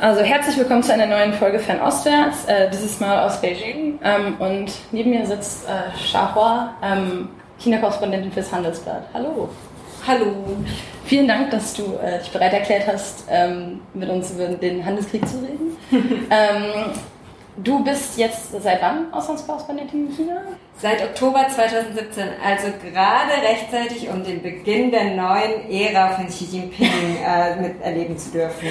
Also herzlich willkommen zu einer neuen Folge Fernostwärts, äh, dieses Mal aus Beijing. Ähm, und neben mir sitzt äh, Shahua, ähm, China-Korrespondentin fürs Handelsblatt. Hallo. Hallo. Vielen Dank, dass du äh, dich bereit erklärt hast, ähm, mit uns über den Handelskrieg zu reden. ähm, Du bist jetzt seit wann Auslandskorrespondentin in China? Seit Oktober 2017, also gerade rechtzeitig, um den Beginn der neuen Ära von Xi Jinping äh, miterleben zu dürfen.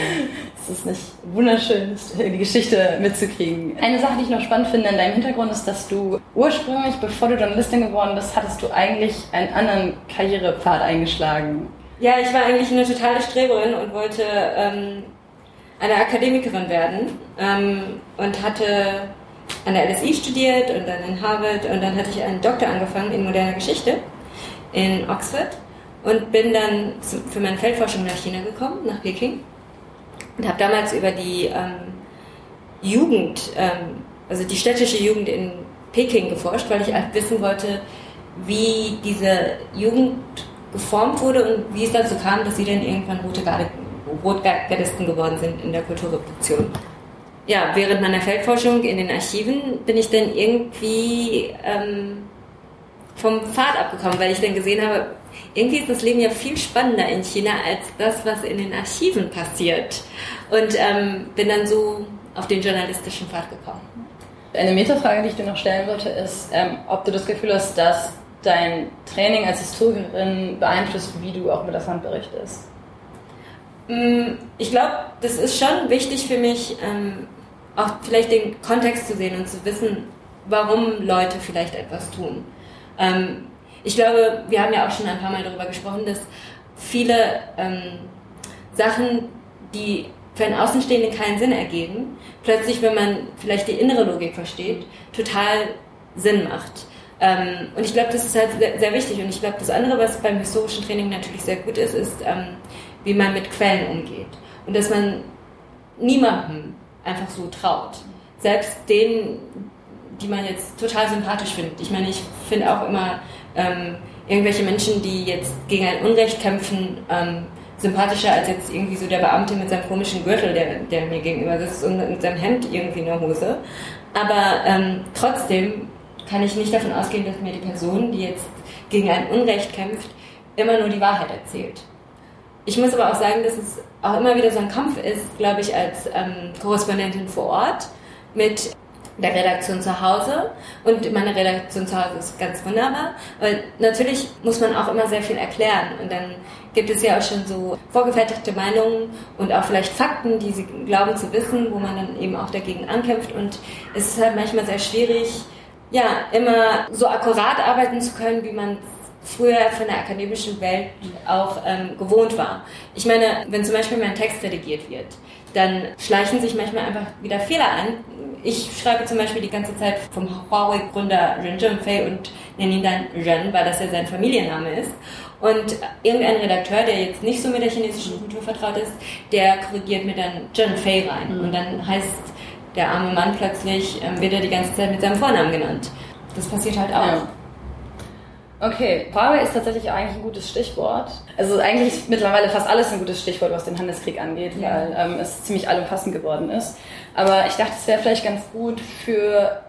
Es ist nicht wunderschön, die Geschichte mitzukriegen. Eine Sache, die ich noch spannend finde an deinem Hintergrund, ist, dass du ursprünglich, bevor du Journalistin geworden bist, hattest du eigentlich einen anderen Karrierepfad eingeschlagen. Ja, ich war eigentlich eine totale Streberin und wollte ähm, eine Akademikerin werden ähm, und hatte an der LSI studiert und dann in Harvard und dann hatte ich einen Doktor angefangen in moderner Geschichte in Oxford und bin dann für meine Feldforschung nach China gekommen, nach Peking und habe damals über die ähm, Jugend, ähm, also die städtische Jugend in Peking geforscht, weil ich halt wissen wollte, wie diese Jugend geformt wurde und wie es dazu kam, dass sie dann irgendwann rote Garde Rotgardisten geworden sind in der Kulturrevolution. Ja, während meiner Feldforschung in den Archiven bin ich dann irgendwie ähm, vom Pfad abgekommen, weil ich dann gesehen habe, irgendwie ist das Leben ja viel spannender in China als das, was in den Archiven passiert. Und ähm, bin dann so auf den journalistischen Pfad gekommen. Eine Metafrage, die ich dir noch stellen wollte, ist, ähm, ob du das Gefühl hast, dass dein Training als Historikerin beeinflusst, wie du auch mit das Land berichtest. Mm, ich glaube, das ist schon wichtig für mich, ähm, auch vielleicht den Kontext zu sehen und zu wissen, warum Leute vielleicht etwas tun. Ähm, ich glaube, wir haben ja auch schon ein paar Mal darüber gesprochen, dass viele ähm, Sachen, die für einen Außenstehenden keinen Sinn ergeben, plötzlich, wenn man vielleicht die innere Logik versteht, total Sinn macht. Ähm, und ich glaube, das ist halt sehr, sehr, wichtig. Und ich glaube, das andere, was beim historischen Training natürlich sehr gut ist, ist, ähm, wie man mit Quellen umgeht. Und dass man niemandem einfach so traut. Selbst denen, die man jetzt total sympathisch findet. Ich meine, ich finde auch immer ähm, irgendwelche Menschen, die jetzt gegen ein Unrecht kämpfen, ähm, sympathischer als jetzt irgendwie so der Beamte mit seinem komischen Gürtel, der, der mir gegenüber sitzt und mit seinem Hemd irgendwie in der Hose. Aber ähm, trotzdem kann ich nicht davon ausgehen, dass mir die Person, die jetzt gegen ein Unrecht kämpft, immer nur die Wahrheit erzählt. Ich muss aber auch sagen, dass es auch immer wieder so ein Kampf ist, glaube ich, als ähm, Korrespondentin vor Ort mit der Redaktion zu Hause. Und meine Redaktion zu Hause ist ganz wunderbar. Weil natürlich muss man auch immer sehr viel erklären. Und dann gibt es ja auch schon so vorgefertigte Meinungen und auch vielleicht Fakten, die sie glauben zu wissen, wo man dann eben auch dagegen ankämpft. Und es ist halt manchmal sehr schwierig, ja, immer so akkurat arbeiten zu können, wie man früher von der akademischen Welt auch ähm, gewohnt war. Ich meine, wenn zum Beispiel mein Text redigiert wird, dann schleichen sich manchmal einfach wieder Fehler an. Ich schreibe zum Beispiel die ganze Zeit vom Huawei-Gründer Ren Zhengfei und nenne ihn dann Ren, weil das ja sein Familienname ist. Und irgendein Redakteur, der jetzt nicht so mit der chinesischen Kultur vertraut ist, der korrigiert mir dann Zhengfei rein. Mhm. Und dann heißt der arme Mann plötzlich, ähm, wird er die ganze Zeit mit seinem Vornamen genannt. Das passiert halt auch. Ja. Okay, Huawei ist tatsächlich eigentlich ein gutes Stichwort. Also eigentlich ist mittlerweile fast alles ein gutes Stichwort, was den Handelskrieg angeht, ja. weil ähm, es ziemlich allumfassend geworden ist. Aber ich dachte, es wäre vielleicht ganz gut für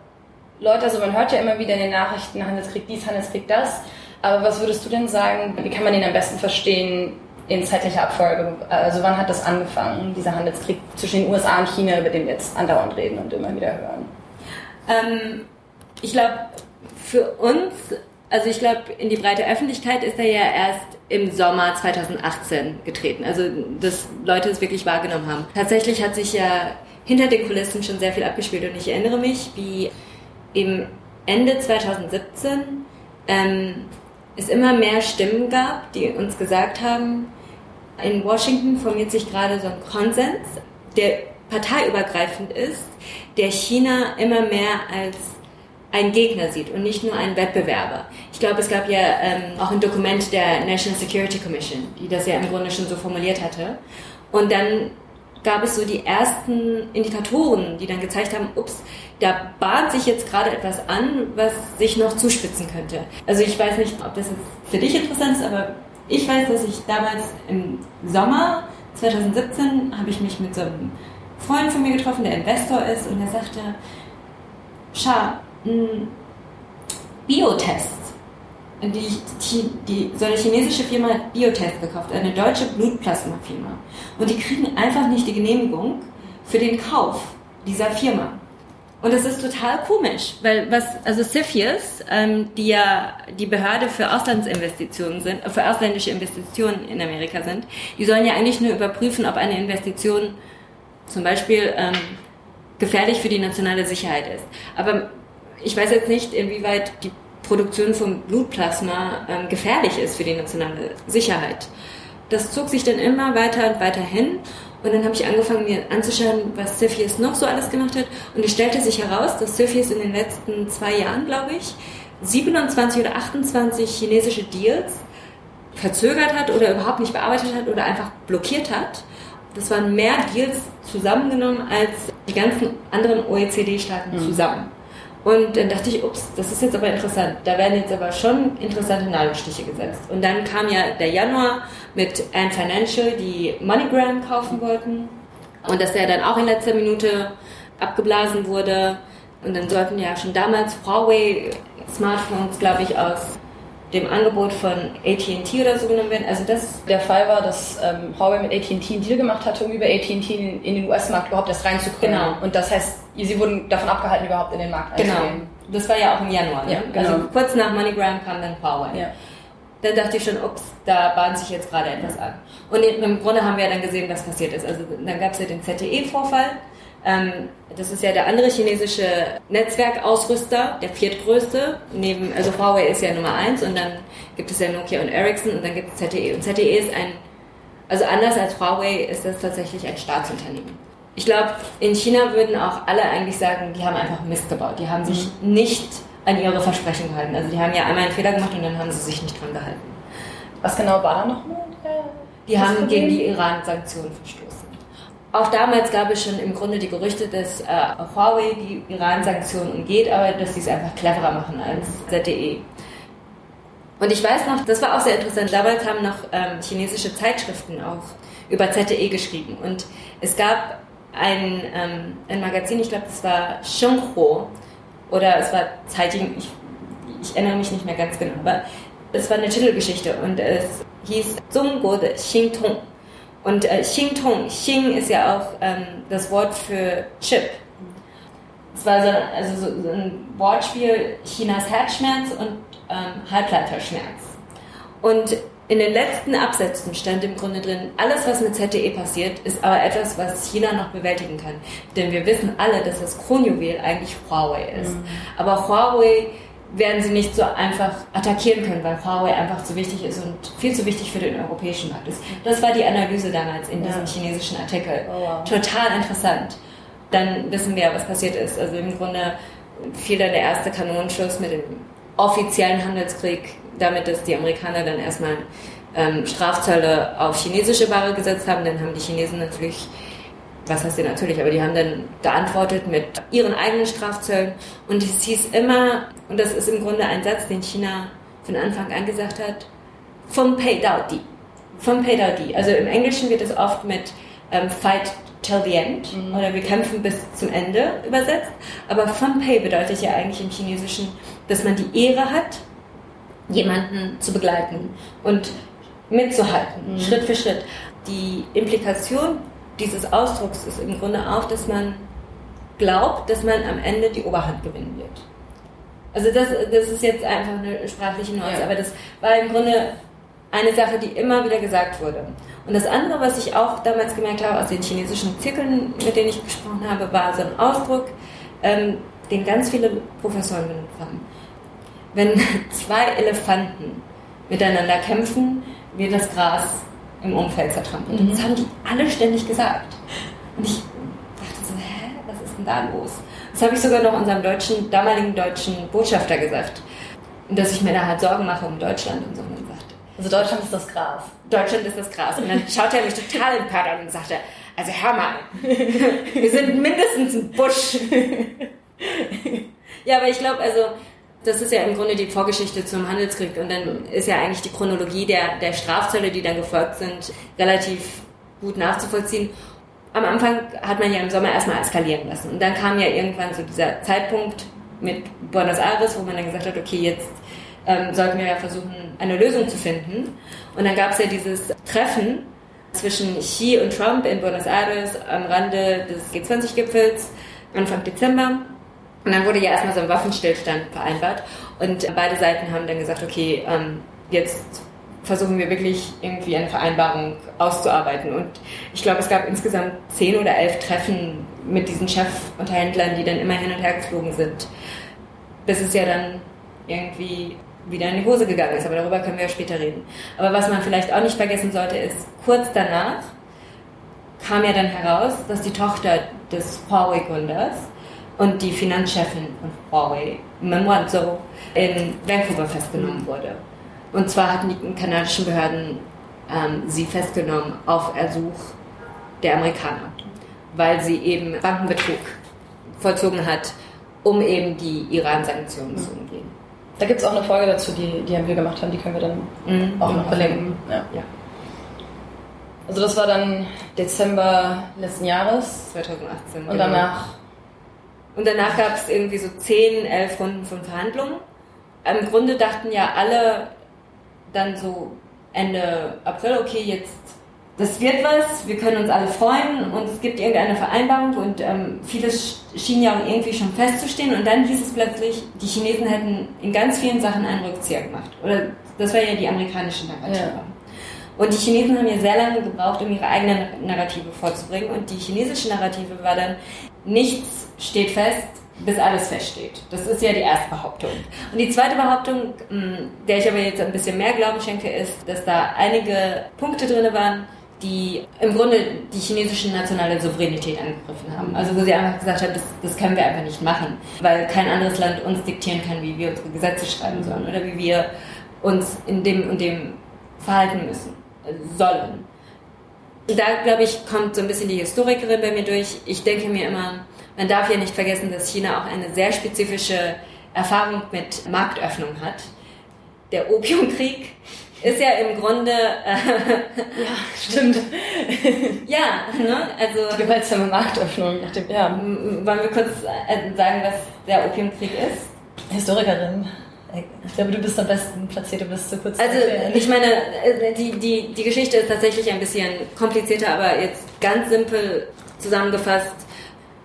Leute, also man hört ja immer wieder in den Nachrichten Handelskrieg dies, Handelskrieg das. Aber was würdest du denn sagen, wie kann man den am besten verstehen in zeitlicher Abfolge? Also wann hat das angefangen, dieser Handelskrieg zwischen den USA und China, über den wir jetzt andauernd reden und immer wieder hören? Ähm, ich glaube, für uns also ich glaube, in die breite Öffentlichkeit ist er ja erst im Sommer 2018 getreten. Also dass Leute es wirklich wahrgenommen haben. Tatsächlich hat sich ja hinter den Kulissen schon sehr viel abgespielt und ich erinnere mich, wie im Ende 2017 ähm, es immer mehr Stimmen gab, die uns gesagt haben, in Washington formiert sich gerade so ein Konsens, der parteiübergreifend ist, der China immer mehr als einen Gegner sieht und nicht nur einen Wettbewerber. Ich glaube, es gab ja ähm, auch ein Dokument der National Security Commission, die das ja im Grunde schon so formuliert hatte. Und dann gab es so die ersten Indikatoren, die dann gezeigt haben, ups, da bahnt sich jetzt gerade etwas an, was sich noch zuspitzen könnte. Also ich weiß nicht, ob das jetzt für dich interessant ist, aber ich weiß, dass ich damals im Sommer 2017 habe ich mich mit so einem Freund von mir getroffen, der Investor ist, und er sagte, Scha, Biotests. Die, die, die, so eine chinesische Firma hat Biotests gekauft, eine deutsche Blutplasma-Firma. Und die kriegen einfach nicht die Genehmigung für den Kauf dieser Firma. Und das ist total komisch, weil was, also CFIUS, ähm, die ja die Behörde für Auslandsinvestitionen sind, für ausländische Investitionen in Amerika sind, die sollen ja eigentlich nur überprüfen, ob eine Investition zum Beispiel ähm, gefährlich für die nationale Sicherheit ist. Aber ich weiß jetzt nicht, inwieweit die Produktion von Blutplasma ähm, gefährlich ist für die nationale Sicherheit. Das zog sich dann immer weiter und weiter hin. Und dann habe ich angefangen, mir anzuschauen, was Cepheus noch so alles gemacht hat. Und es stellte sich heraus, dass Cepheus in den letzten zwei Jahren, glaube ich, 27 oder 28 chinesische Deals verzögert hat oder überhaupt nicht bearbeitet hat oder einfach blockiert hat. Das waren mehr Deals zusammengenommen als die ganzen anderen OECD-Staaten mhm. zusammen. Und dann dachte ich, ups, das ist jetzt aber interessant. Da werden jetzt aber schon interessante Nadelstiche gesetzt. Und dann kam ja der Januar mit Ant Financial, die MoneyGram kaufen wollten. Und dass der dann auch in letzter Minute abgeblasen wurde. Und dann sollten ja schon damals Huawei Smartphones, glaube ich, aus dem Angebot von AT&T oder so genommen werden. Also das der Fall war, dass ähm, Huawei mit AT&T einen Deal gemacht hatte, um über AT&T in, in den US-Markt überhaupt erst reinzukommen. Genau. Und das heißt, sie wurden davon abgehalten, überhaupt in den Markt genau. einzugehen. Genau. Das war ja auch im Januar. Ne? Ja, genau. Also kurz nach MoneyGram kam dann Huawei. Ja. Dann dachte ich schon, ups, da bahnt sich jetzt gerade etwas an. Und im Grunde haben wir dann gesehen, was passiert ist. Also dann gab es ja den ZTE-Vorfall ähm, das ist ja der andere chinesische Netzwerkausrüster, der viertgrößte. Neben, also Huawei ist ja Nummer eins und dann gibt es ja Nokia und Ericsson und dann gibt es ZTE. Und ZTE ist ein, also anders als Huawei ist das tatsächlich ein Staatsunternehmen. Ich glaube, in China würden auch alle eigentlich sagen, die haben einfach Mist gebaut. Die haben sich mhm. nicht an ihre Versprechen gehalten. Also die haben ja einmal einen Fehler gemacht und dann haben sie sich nicht dran gehalten. Was genau war da nochmal? Die haben gegen die Iran-Sanktionen verstoßen. Auch damals gab es schon im Grunde die Gerüchte, dass äh, Huawei die Iran-Sanktionen umgeht, aber dass sie es einfach cleverer machen als ZTE. Und ich weiß noch, das war auch sehr interessant, damals haben noch ähm, chinesische Zeitschriften auch über ZTE geschrieben. Und es gab ein, ähm, ein Magazin, ich glaube, das war Shenghuo, oder es war Zeitung, ich, ich erinnere mich nicht mehr ganz genau, aber es war eine Titelgeschichte und es hieß Zhongguo de Xingtong. Und äh, Xingtong, Xing ist ja auch ähm, das Wort für Chip. Es war so, also so, so ein Wortspiel Chinas Herzschmerz und ähm, Halbleiterschmerz. Und in den letzten Absätzen stand im Grunde drin, alles was mit ZTE passiert, ist aber etwas, was China noch bewältigen kann. Denn wir wissen alle, dass das Kronjuwel eigentlich Huawei ist. Mhm. Aber Huawei werden sie nicht so einfach attackieren können, weil Huawei einfach zu wichtig ist und viel zu wichtig für den europäischen Markt ist. Das war die Analyse damals in diesem ja. chinesischen Artikel. Oh, wow. Total interessant. Dann wissen wir, was passiert ist. Also im Grunde fiel dann der erste Kanonenschuss mit dem offiziellen Handelskrieg, damit dass die Amerikaner dann erstmal ähm, Strafzölle auf chinesische Ware gesetzt haben. Dann haben die Chinesen natürlich was heißt sie natürlich, aber die haben dann geantwortet mit ihren eigenen Strafzöllen und es hieß immer, und das ist im Grunde ein Satz, den China von Anfang an gesagt hat, vom Pei Dao Di. Vom Pei Dao Di. Also im Englischen wird es oft mit ähm, Fight till the end mhm. oder wir kämpfen bis zum Ende übersetzt, aber vom Pei bedeutet ja eigentlich im Chinesischen, dass man die Ehre hat, jemanden zu begleiten und mitzuhalten, mhm. Schritt für Schritt. Die Implikation dieses Ausdrucks ist im Grunde auch, dass man glaubt, dass man am Ende die Oberhand gewinnen wird. Also das, das ist jetzt einfach eine sprachliche Nuance, ja. aber das war im Grunde eine Sache, die immer wieder gesagt wurde. Und das andere, was ich auch damals gemerkt habe aus den chinesischen Zirkeln, mit denen ich gesprochen habe, war so ein Ausdruck, ähm, den ganz viele Professoren benutzt haben. Wenn zwei Elefanten miteinander kämpfen, wird das Gras im Umfeld zertrampelt. Mhm. Das haben die alle ständig gesagt. Und ich dachte so, hä, was ist denn da los? Das habe ich sogar noch unserem deutschen, damaligen deutschen Botschafter gesagt. Und dass ich mir da halt Sorgen mache um Deutschland und so. Und sagte, also Deutschland ist das Gras. Deutschland ist das Gras. Und dann schaut er mich total empört an und sagte, also hör mal, wir sind mindestens ein Busch. ja, aber ich glaube, also das ist ja im Grunde die Vorgeschichte zum Handelskrieg und dann ist ja eigentlich die Chronologie der, der Strafzölle, die dann gefolgt sind, relativ gut nachzuvollziehen. am Anfang hat man ja im Sommer erstmal eskalieren lassen. Und dann kam ja irgendwann so dieser Zeitpunkt mit Buenos Aires, wo man dann gesagt hat, okay, jetzt ähm, sollten wir ja versuchen, eine Lösung zu finden. Und dann gab es ja dieses Treffen zwischen Xi und Trump in Buenos Aires am Rande des G20-Gipfels Anfang Dezember. Und dann wurde ja erstmal so ein Waffenstillstand vereinbart. Und beide Seiten haben dann gesagt, okay, ähm, jetzt versuchen wir wirklich irgendwie eine Vereinbarung auszuarbeiten. Und ich glaube, es gab insgesamt zehn oder elf Treffen mit diesen Chefunterhändlern, die dann immer hin und her geflogen sind. Bis es ja dann irgendwie wieder in die Hose gegangen ist, aber darüber können wir ja später reden. Aber was man vielleicht auch nicht vergessen sollte, ist, kurz danach kam ja dann heraus, dass die Tochter des Huawei-Gründers und die Finanzchefin von Huawei, Wanzhou, in Vancouver festgenommen wurde. Und zwar hatten die kanadischen Behörden ähm, sie festgenommen auf Ersuch der Amerikaner, weil sie eben Bankenbetrug vollzogen hat, um eben die Iran-Sanktionen zu umgehen. Da gibt es auch eine Folge dazu, die, die wir gemacht haben, die können wir dann mhm. auch noch verlinken. Ja. ja. Also das war dann Dezember letzten Jahres. 2018. Und danach? Und danach gab es irgendwie so 10, 11 Runden von Verhandlungen. Im Grunde dachten ja alle dann so Ende April, okay, jetzt das wird was, wir können uns alle freuen und es gibt irgendeine Vereinbarung und ähm, vieles schien ja auch irgendwie schon festzustehen und dann hieß es plötzlich, die Chinesen hätten in ganz vielen Sachen einen Rückzieher gemacht. Oder das war ja die amerikanische Narrative. Ja. Und die Chinesen haben ja sehr lange gebraucht, um ihre eigene Narrative vorzubringen und die chinesische Narrative war dann, nichts steht fest, bis alles feststeht. Das ist ja die erste Behauptung. Und die zweite Behauptung, der ich aber jetzt ein bisschen mehr Glauben schenke, ist, dass da einige Punkte drin waren, die im Grunde die chinesische nationale Souveränität angegriffen haben. Also wo sie einfach gesagt haben, das, das können wir einfach nicht machen, weil kein anderes Land uns diktieren kann, wie wir unsere Gesetze schreiben sollen oder wie wir uns in dem und dem verhalten müssen, sollen. Da, glaube ich, kommt so ein bisschen die Historikerin bei mir durch. Ich denke mir immer, man darf ja nicht vergessen, dass China auch eine sehr spezifische Erfahrung mit Marktöffnung hat. Der Opiumkrieg ist ja im Grunde. Äh, ja, stimmt. ja, ne? Also. Die gewaltsame Marktöffnung nach dem. Ja. Wollen wir kurz äh, sagen, was der Opiumkrieg ist? Historikerin. Ich glaube, du bist am besten platziert, um das zu kurz Also, ich meine, äh, die, die, die Geschichte ist tatsächlich ein bisschen komplizierter, aber jetzt ganz simpel zusammengefasst.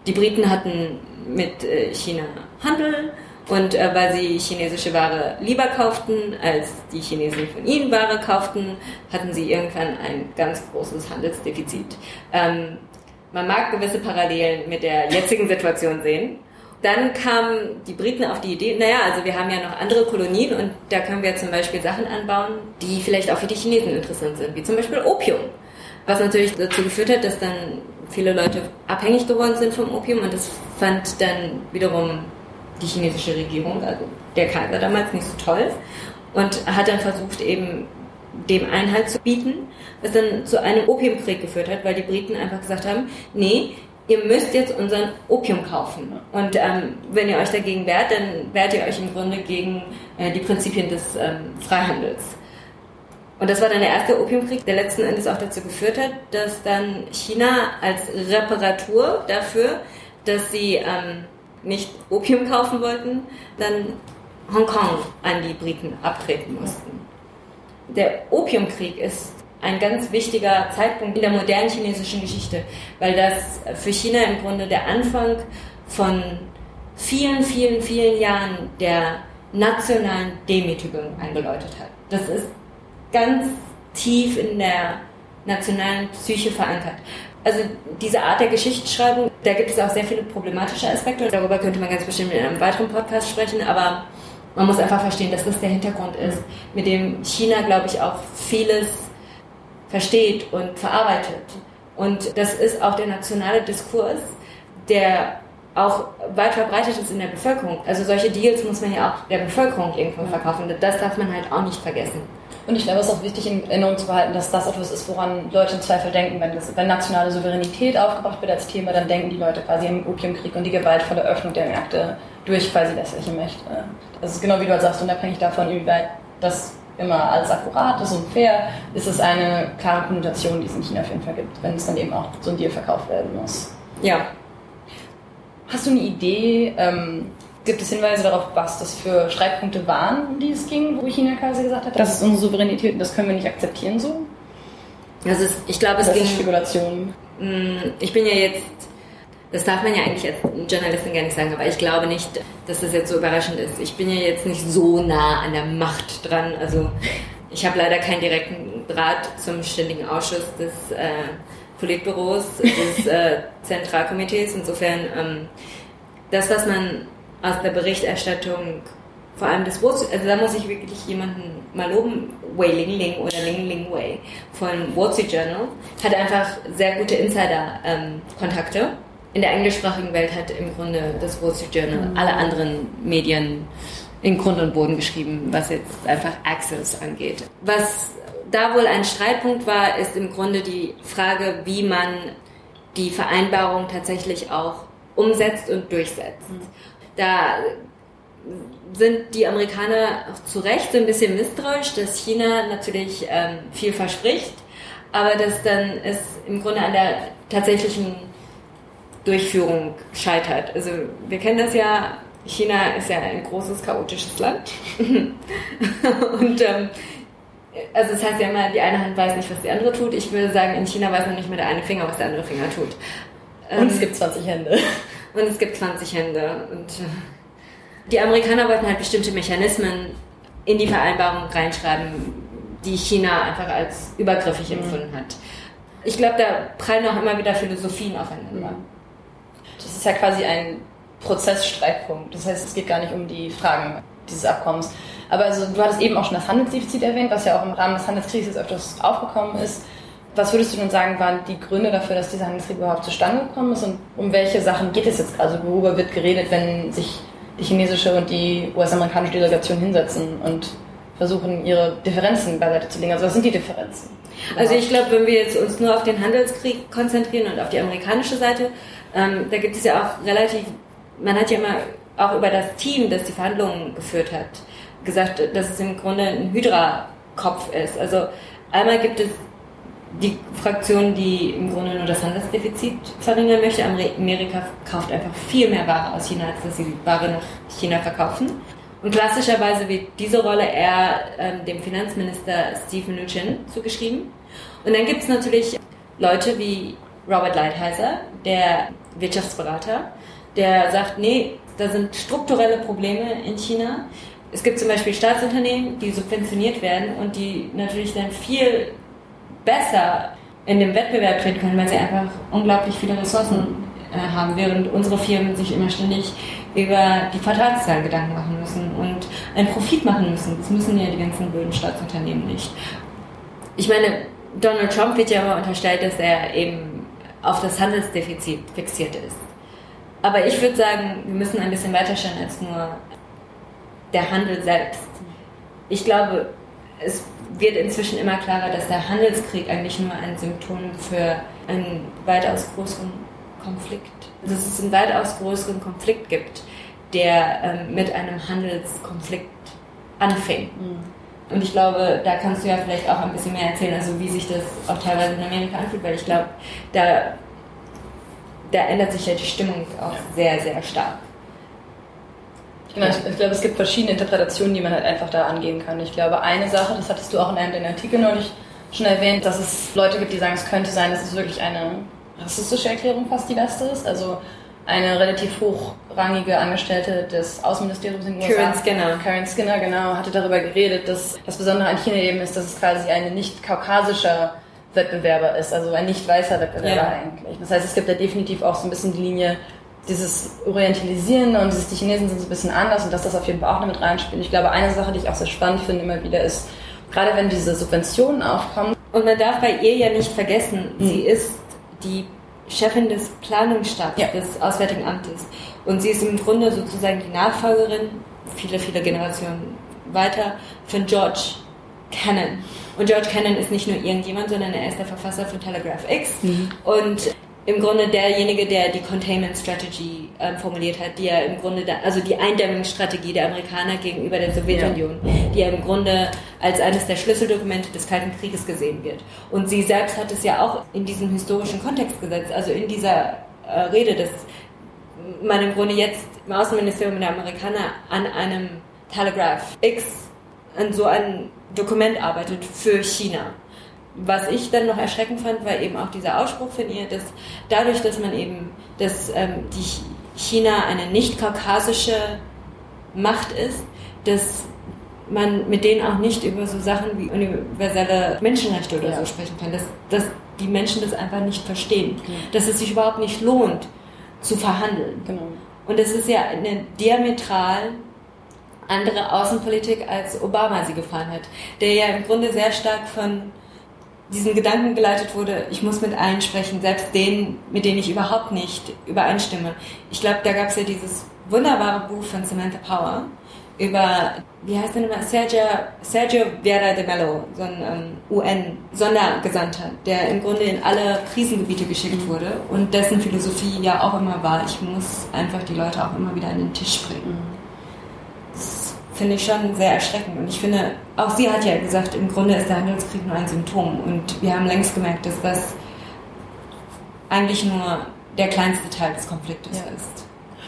Die Briten hatten mit äh, China Handel und äh, weil sie chinesische Ware lieber kauften, als die Chinesen von ihnen Ware kauften, hatten sie irgendwann ein ganz großes Handelsdefizit. Ähm, man mag gewisse Parallelen mit der jetzigen Situation sehen. Dann kamen die Briten auf die Idee, naja, also wir haben ja noch andere Kolonien und da können wir zum Beispiel Sachen anbauen, die vielleicht auch für die Chinesen interessant sind, wie zum Beispiel Opium. Was natürlich dazu geführt hat, dass dann viele Leute abhängig geworden sind vom Opium und das fand dann wiederum die chinesische Regierung, also der Kaiser damals, nicht so toll und hat dann versucht, eben dem Einhalt zu bieten, was dann zu einem Opiumkrieg geführt hat, weil die Briten einfach gesagt haben, nee, ihr müsst jetzt unseren Opium kaufen. Und ähm, wenn ihr euch dagegen wehrt, dann wehrt ihr euch im Grunde gegen äh, die Prinzipien des ähm, Freihandels. Und das war dann der erste Opiumkrieg, der letzten Endes auch dazu geführt hat, dass dann China als Reparatur dafür, dass sie ähm, nicht Opium kaufen wollten, dann Hongkong an die Briten abtreten mussten. Der Opiumkrieg ist ein ganz wichtiger Zeitpunkt in der modernen chinesischen Geschichte, weil das für China im Grunde der Anfang von vielen, vielen, vielen Jahren der nationalen Demütigung eingeläutet hat. Das ist ganz tief in der nationalen Psyche verankert. Also diese Art der Geschichtsschreibung, da gibt es auch sehr viele problematische Aspekte. Darüber könnte man ganz bestimmt in einem weiteren Podcast sprechen, aber man muss einfach verstehen, dass das der Hintergrund ist, mit dem China, glaube ich, auch vieles versteht und verarbeitet. Und das ist auch der nationale Diskurs, der auch weit verbreitet ist in der Bevölkerung. Also solche Deals muss man ja auch der Bevölkerung irgendwo verkaufen. Das darf man halt auch nicht vergessen. Und ich glaube, es ist auch wichtig in Erinnerung zu behalten, dass das etwas ist, woran Leute im Zweifel denken. Wenn, das, wenn nationale Souveränität aufgebracht wird als Thema, dann denken die Leute quasi am Opiumkrieg und die gewaltvolle Öffnung der Märkte durch quasi westliche Mächte. Das ist genau wie du halt sagst, unabhängig davon, inwieweit das immer alles akkurat ist und fair, ist es eine klare Konnotation, die es in China auf jeden Fall gibt, wenn es dann eben auch so ein Deal verkauft werden muss. Ja. Hast du eine Idee, ähm, gibt es Hinweise darauf, was das für Streitpunkte waren, um die es ging, wo China quasi gesagt hat, das ist unsere Souveränität und das können wir nicht akzeptieren so? Also ich glaube, es Das ging... ist Spekulation. Mm, Ich bin ja jetzt, das darf man ja eigentlich als Journalistin gar nicht sagen, aber ich glaube nicht, dass das jetzt so überraschend ist. Ich bin ja jetzt nicht so nah an der Macht dran. Also ich habe leider keinen direkten Draht zum Ständigen Ausschuss des äh, Politbüros, des äh, Zentralkomitees. Insofern, ähm, das, was man aus der Berichterstattung vor allem das Wall Street, also da muss ich wirklich jemanden mal loben, Wei Ling Ling oder Ling Ling Wei von Street Journal, hat einfach sehr gute Insider-Kontakte. In der englischsprachigen Welt hat im Grunde das Wall Street Journal alle anderen Medien in Grund und Boden geschrieben, was jetzt einfach Access angeht. Was da wohl ein Streitpunkt war, ist im Grunde die Frage, wie man die Vereinbarung tatsächlich auch umsetzt und durchsetzt. Da sind die Amerikaner auch zu Recht so ein bisschen misstrauisch, dass China natürlich ähm, viel verspricht, aber dass dann es im Grunde an der tatsächlichen Durchführung scheitert. Also wir kennen das ja, China ist ja ein großes chaotisches Land und ähm, also das heißt ja immer, die eine Hand weiß nicht, was die andere tut. Ich würde sagen, in China weiß noch nicht mehr der eine Finger, was der andere Finger tut. Und es Ähm, gibt 20 Hände. und es gibt 20 Hände. Und äh, die Amerikaner wollten halt bestimmte Mechanismen in die Vereinbarung reinschreiben, die China einfach als übergriffig empfunden hat. Ich glaube, da prallen auch immer wieder Philosophien aufeinander. Das ist ja quasi ein Prozessstreitpunkt. Das heißt, es geht gar nicht um die Fragen dieses Abkommens. Aber also, du hattest eben auch schon das Handelsdefizit erwähnt, was ja auch im Rahmen des Handelskriegs jetzt öfters aufgekommen ist. Was würdest du denn sagen, waren die Gründe dafür, dass dieser Handelskrieg überhaupt zustande gekommen ist? Und um welche Sachen geht es jetzt? Also worüber wird geredet, wenn sich die chinesische und die US-amerikanische Delegation hinsetzen und versuchen, ihre Differenzen beiseite zu legen? Also was sind die Differenzen? Also ich glaube, wenn wir jetzt uns nur auf den Handelskrieg konzentrieren und auf die amerikanische Seite, ähm, da gibt es ja auch relativ, man hat ja immer auch über das Team, das die Verhandlungen geführt hat, gesagt, dass es im Grunde ein Hydra-Kopf ist. Also einmal gibt es die Fraktion, die im Grunde nur das Handelsdefizit verringern möchte. Amerika kauft einfach viel mehr Ware aus China, als dass sie Ware nach China verkaufen. Und klassischerweise wird diese Rolle eher ähm, dem Finanzminister Steve Mnuchin zugeschrieben. Und dann gibt es natürlich Leute wie Robert Lighthizer, der Wirtschaftsberater, der sagt, nee, da sind strukturelle Probleme in China. Es gibt zum Beispiel Staatsunternehmen, die subventioniert werden und die natürlich dann viel besser in dem Wettbewerb treten können, weil sie einfach unglaublich viele Ressourcen äh, haben, während unsere Firmen sich immer ständig über die Quartalszahlen Gedanken machen müssen und einen Profit machen müssen. Das müssen ja die ganzen blöden Staatsunternehmen nicht. Ich meine, Donald Trump wird ja immer unterstellt, dass er eben auf das Handelsdefizit fixiert ist. Aber ich würde sagen, wir müssen ein bisschen weiter schauen als nur der Handel selbst. Ich glaube, es wird inzwischen immer klarer, dass der Handelskrieg eigentlich nur ein Symptom für einen weitaus größeren Konflikt, dass es einen weitaus größeren Konflikt gibt, der ähm, mit einem Handelskonflikt anfing. Und ich glaube, da kannst du ja vielleicht auch ein bisschen mehr erzählen, also wie sich das auch teilweise in Amerika anfühlt, weil ich glaube, da, da ändert sich ja die Stimmung auch sehr, sehr stark. Genau, ich, ich glaube, es gibt verschiedene Interpretationen, die man halt einfach da angehen kann. Ich glaube, eine Sache, das hattest du auch in einem deiner Artikel neulich schon erwähnt, dass es Leute gibt, die sagen, es könnte sein, dass es wirklich eine rassistische Erklärung fast die beste ist. Also eine relativ hochrangige Angestellte des Außenministeriums in den USA. Karen Skinner. Karen Skinner, genau, hatte darüber geredet, dass das Besondere an China eben ist, dass es quasi ein nicht kaukasischer Wettbewerber ist, also ein nicht weißer Wettbewerber Ja. eigentlich. Das heißt, es gibt da definitiv auch so ein bisschen die Linie, dieses Orientalisieren und dieses, die Chinesen sind so ein bisschen anders und dass das auf jeden Fall auch damit reinspielt. Ich glaube, eine Sache, die ich auch sehr spannend finde immer wieder ist, gerade wenn diese Subventionen aufkommen, Und man darf bei ihr ja nicht vergessen, sie ist die Chefin des Planungsstabs Ja. des Auswärtigen Amtes. Und sie ist im Grunde sozusagen die Nachfolgerin, viele, viele Generationen weiter, von George Kennan. Und George Kennan ist nicht nur irgendjemand, sondern er ist der Verfasser von Telegraph X. Und im Grunde derjenige, der die Containment Strategy ähm, formuliert hat, die ja im Grunde, da, also die Eindämmungsstrategie der Amerikaner gegenüber der Sowjetunion, die ja im Grunde als eines der Schlüsseldokumente des Kalten Krieges gesehen wird. Und sie selbst hat es ja auch in diesen historischen Kontext gesetzt, also in dieser äh, Rede, dass man im Grunde jetzt im Außenministerium der Amerikaner an einem Telegraph X an so einem Dokument arbeitet für China. Was ich dann noch erschreckend fand, war eben auch dieser Ausspruch von ihr, dass dadurch, dass man eben, dass ähm, die China eine nicht-kaukasische Macht ist, dass man mit denen auch nicht über so Sachen wie universelle Menschenrechte oder ja. so sprechen kann, dass, dass die Menschen das einfach nicht verstehen, ja. dass es sich überhaupt nicht lohnt zu verhandeln. Genau. Und es ist ja eine diametral andere Außenpolitik, als Obama sie gefahren hat, der ja im Grunde sehr stark von diesem Gedanken geleitet wurde, ich muss mit allen sprechen, selbst denen, mit denen ich überhaupt nicht übereinstimme. Ich glaube, da gab es ja dieses wunderbare Buch von Samantha Power über, wie heißt der nochmal, Sergio, Sergio Vieira de Mello, so ein ähm, UN-Sondergesandter, der im Grunde in alle Krisengebiete geschickt wurde und dessen Philosophie ja auch immer war, ich muss einfach die Leute auch immer wieder an den Tisch bringen finde ich schon sehr erschreckend. Und ich finde, auch sie hat ja gesagt, im Grunde ist der Handelskrieg nur ein Symptom. Und wir haben längst gemerkt, dass das eigentlich nur der kleinste Teil des Konfliktes ja. ist.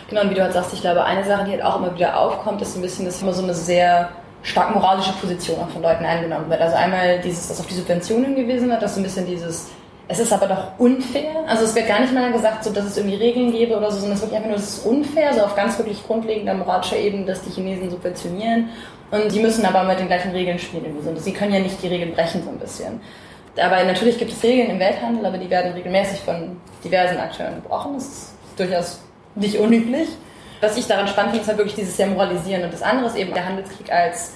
Genau, und wie du halt sagst, ich glaube, eine Sache, die halt auch immer wieder aufkommt, ist so ein bisschen, dass immer so eine sehr stark moralische Position auch von Leuten eingenommen wird. Also einmal dieses, das auf die Subventionen gewesen hat, dass so ein bisschen dieses es ist aber doch unfair. Also es wird gar nicht mal gesagt, so, dass es irgendwie Regeln gäbe oder so, sondern es ist wirklich einfach nur, es ist unfair, so auf ganz wirklich grundlegender moralischer Ebene, dass die Chinesen subventionieren. Und die müssen aber mit den gleichen Regeln spielen. Irgendwie Sie können ja nicht die Regeln brechen, so ein bisschen. Aber natürlich gibt es Regeln im Welthandel, aber die werden regelmäßig von diversen Akteuren gebrochen. Das ist durchaus nicht unüblich. Was ich daran spannend finde, ist halt wirklich dieses sehr Moralisieren. Und das andere ist eben der Handelskrieg als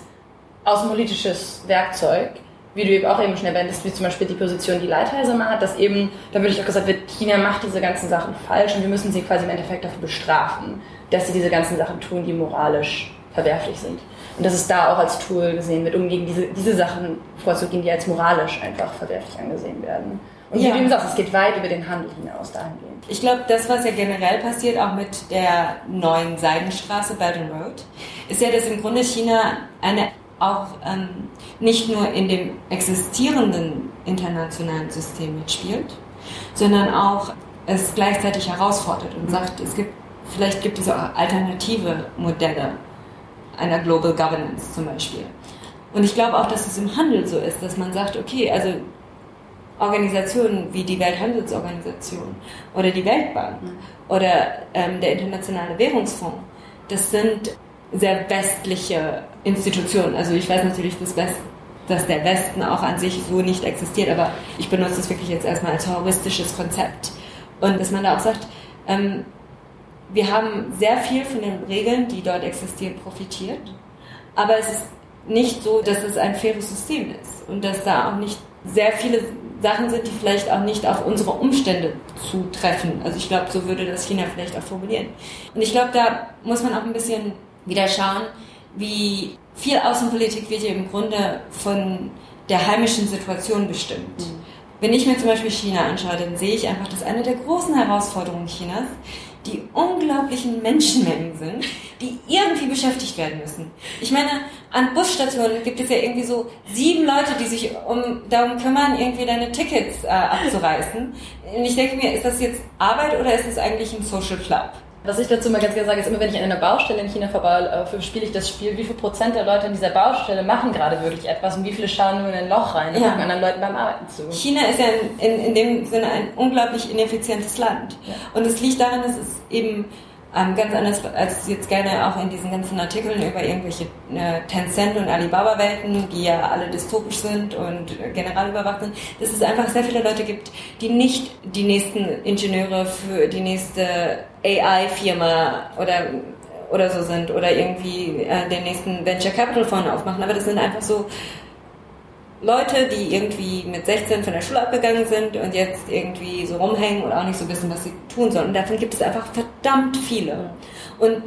außenpolitisches Werkzeug wie du eben auch eben schon erwähnt hast, wie zum Beispiel die Position, die Lighthizer mal hat, dass eben, da würde ich auch gesagt wird, China macht diese ganzen Sachen falsch und wir müssen sie quasi im Endeffekt dafür bestrafen, dass sie diese ganzen Sachen tun, die moralisch verwerflich sind. Und dass es da auch als Tool gesehen wird, um gegen diese, diese Sachen vorzugehen, die als moralisch einfach verwerflich angesehen werden. Und ja. wie du eben sagst, es geht weit über den Handel hinaus dahingehend. Ich glaube, das, was ja generell passiert, auch mit der neuen Seidenstraße Belt and Road, ist ja, dass im Grunde China eine auch ähm, nicht nur in dem existierenden internationalen System mitspielt, sondern auch es gleichzeitig herausfordert und sagt, es gibt, vielleicht gibt es auch alternative Modelle einer Global Governance zum Beispiel. Und ich glaube auch, dass es im Handel so ist, dass man sagt, okay, also Organisationen wie die Welthandelsorganisation oder die Weltbank mhm. oder ähm, der Internationale Währungsfonds, das sind sehr westliche Institutionen. Also ich weiß natürlich, dass, West, dass der Westen auch an sich so nicht existiert, aber ich benutze es wirklich jetzt erstmal als terroristisches Konzept. Und dass man da auch sagt, ähm, wir haben sehr viel von den Regeln, die dort existieren, profitiert, aber es ist nicht so, dass es ein faires System ist und dass da auch nicht sehr viele Sachen sind, die vielleicht auch nicht auf unsere Umstände zutreffen. Also ich glaube, so würde das China vielleicht auch formulieren. Und ich glaube, da muss man auch ein bisschen wieder schauen, wie viel Außenpolitik wird hier im Grunde von der heimischen Situation bestimmt. Mhm. Wenn ich mir zum Beispiel China anschaue, dann sehe ich einfach, dass eine der großen Herausforderungen Chinas die unglaublichen Menschenmengen sind, die irgendwie beschäftigt werden müssen. Ich meine, an Busstationen gibt es ja irgendwie so sieben Leute, die sich um, darum kümmern, irgendwie deine Tickets äh, abzureißen. Und ich denke mir, ist das jetzt Arbeit oder ist das eigentlich ein Social Club? Was ich dazu mal ganz gerne sage, ist immer, wenn ich an einer Baustelle in China vorbei äh, spiele ich das Spiel, wie viel Prozent der Leute an dieser Baustelle machen gerade wirklich etwas und wie viele schauen nur in ein Loch rein und ja. gucken anderen Leuten beim Arbeiten zu. China ist ja in, in, in dem Sinne ein unglaublich ineffizientes Land. Ja. Und es liegt daran, dass es eben ähm, ganz anders als jetzt gerne auch in diesen ganzen Artikeln über irgendwelche äh, Tencent und Alibaba-Welten, die ja alle dystopisch sind und general überwacht sind, dass es einfach sehr viele Leute gibt, die nicht die nächsten Ingenieure für die nächste AI-Firma oder oder so sind oder irgendwie äh, den nächsten Venture Capital Fonds aufmachen, aber das sind einfach so Leute, die irgendwie mit 16 von der Schule abgegangen sind und jetzt irgendwie so rumhängen und auch nicht so wissen, was sie tun sollen. Und davon gibt es einfach verdammt viele. Und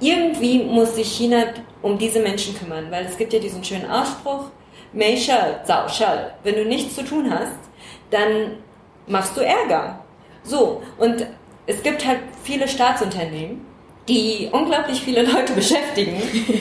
irgendwie muss sich China um diese Menschen kümmern, weil es gibt ja diesen schönen Ausspruch, Meisha Zao Shal. Wenn du nichts zu tun hast, dann machst du Ärger. So, und es gibt halt viele Staatsunternehmen, die unglaublich viele Leute beschäftigen,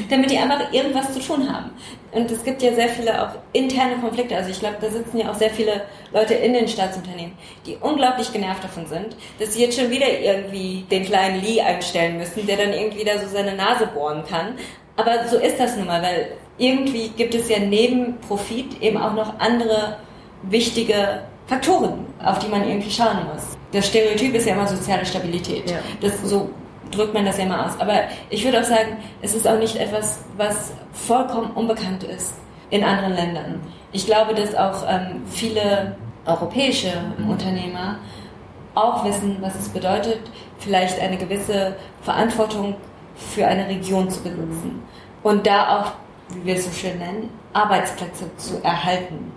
damit die einfach irgendwas zu tun haben. Und es gibt ja sehr viele auch interne Konflikte. Also ich glaube, da sitzen ja auch sehr viele Leute in den Staatsunternehmen, die unglaublich genervt davon sind, dass sie jetzt schon wieder irgendwie den kleinen Lee einstellen müssen, der dann irgendwie da so seine Nase bohren kann. Aber so ist das nun mal, weil irgendwie gibt es ja neben Profit eben auch noch andere wichtige Faktoren, auf die man irgendwie schauen muss. Das Stereotyp ist ja immer soziale Stabilität. Ja. Das so drückt man das ja mal aus. Aber ich würde auch sagen, es ist auch nicht etwas, was vollkommen unbekannt ist in anderen Ländern. Ich glaube, dass auch ähm, viele europäische Unternehmer auch wissen, was es bedeutet, vielleicht eine gewisse Verantwortung für eine Region zu besitzen und da auch, wie wir es so schön nennen, Arbeitsplätze zu erhalten.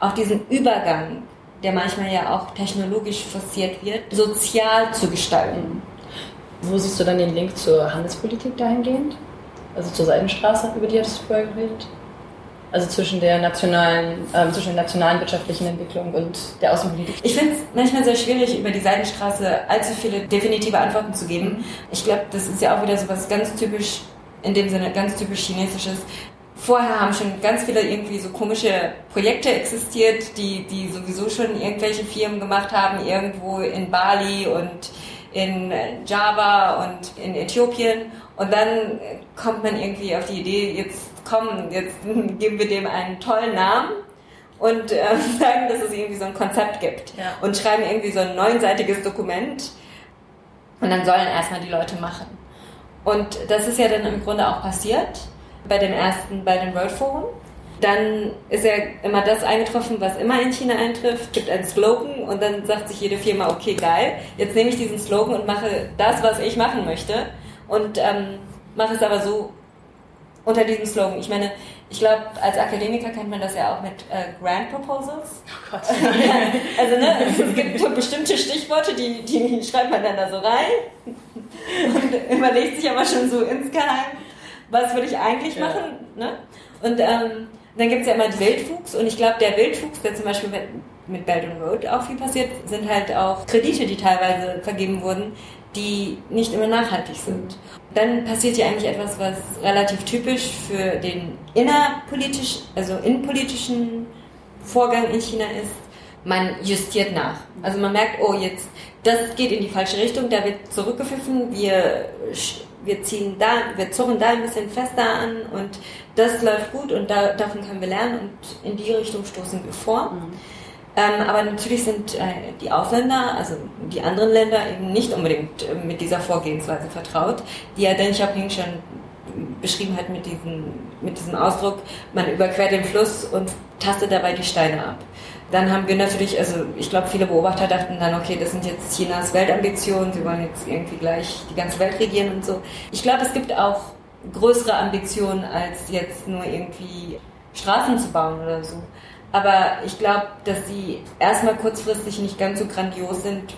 Auch diesen Übergang, der manchmal ja auch technologisch forciert wird, sozial zu gestalten. Wo siehst du dann den Link zur Handelspolitik dahingehend? Also zur Seidenstraße, über die hattest du vorher geredet? Also zwischen der nationalen, ähm, zwischen der nationalen wirtschaftlichen Entwicklung und der Außenpolitik. Ich finde es manchmal sehr schwierig, über die Seidenstraße allzu viele definitive Antworten zu geben. Ich glaube, das ist ja auch wieder so was ganz typisch, in dem Sinne ganz typisch chinesisches. Vorher haben schon ganz viele irgendwie so komische Projekte existiert, die, die sowieso schon irgendwelche Firmen gemacht haben, irgendwo in Bali und in Java und in Äthiopien. Und dann kommt man irgendwie auf die Idee, jetzt komm, jetzt geben wir dem einen tollen Namen und äh, sagen, dass es irgendwie so ein Konzept gibt. Ja. Und schreiben irgendwie so ein neunseitiges Dokument. Und dann sollen erstmal die Leute machen. Und das ist ja dann im Grunde auch passiert bei dem ersten, bei dem World Forum. Dann ist ja immer das eingetroffen, was immer in China eintrifft, gibt einen Slogan und dann sagt sich jede Firma, okay, geil, jetzt nehme ich diesen Slogan und mache das, was ich machen möchte und ähm, mache es aber so unter diesem Slogan. Ich meine, ich glaube, als Akademiker kennt man das ja auch mit äh, Grant Proposals. Oh Gott. also ne, es gibt bestimmte Stichworte, die, die schreibt man dann da so rein und überlegt sich aber schon so insgeheim, was würde ich eigentlich ja. machen. Ne? Und ähm, dann gibt es ja immer den Wildwuchs und ich glaube, der Wildwuchs, der zum Beispiel mit, mit Belt and Road auch viel passiert, sind halt auch Kredite, die teilweise vergeben wurden, die nicht immer nachhaltig sind. Dann passiert hier eigentlich etwas, was relativ typisch für den innerpolitisch, also innenpolitischen Vorgang in China ist. Man justiert nach. Also man merkt, oh, jetzt, das geht in die falsche Richtung, da wird zurückgepfiffen, wir wir ziehen da, wir zurren da ein bisschen fester an und das läuft gut und da, davon können wir lernen und in die Richtung stoßen wir vor. Mhm. Ähm, aber natürlich sind äh, die Ausländer, also die anderen Länder eben nicht unbedingt äh, mit dieser Vorgehensweise vertraut, die ja Deng Xiaoping schon beschrieben hat mit diesem, mit diesem Ausdruck, man überquert den Fluss und tastet dabei die Steine ab. Dann haben wir natürlich, also ich glaube, viele Beobachter dachten dann, okay, das sind jetzt Chinas Weltambitionen, sie wollen jetzt irgendwie gleich die ganze Welt regieren und so. Ich glaube, es gibt auch größere Ambitionen, als jetzt nur irgendwie Straßen zu bauen oder so. Aber ich glaube, dass sie erstmal kurzfristig nicht ganz so grandios sind,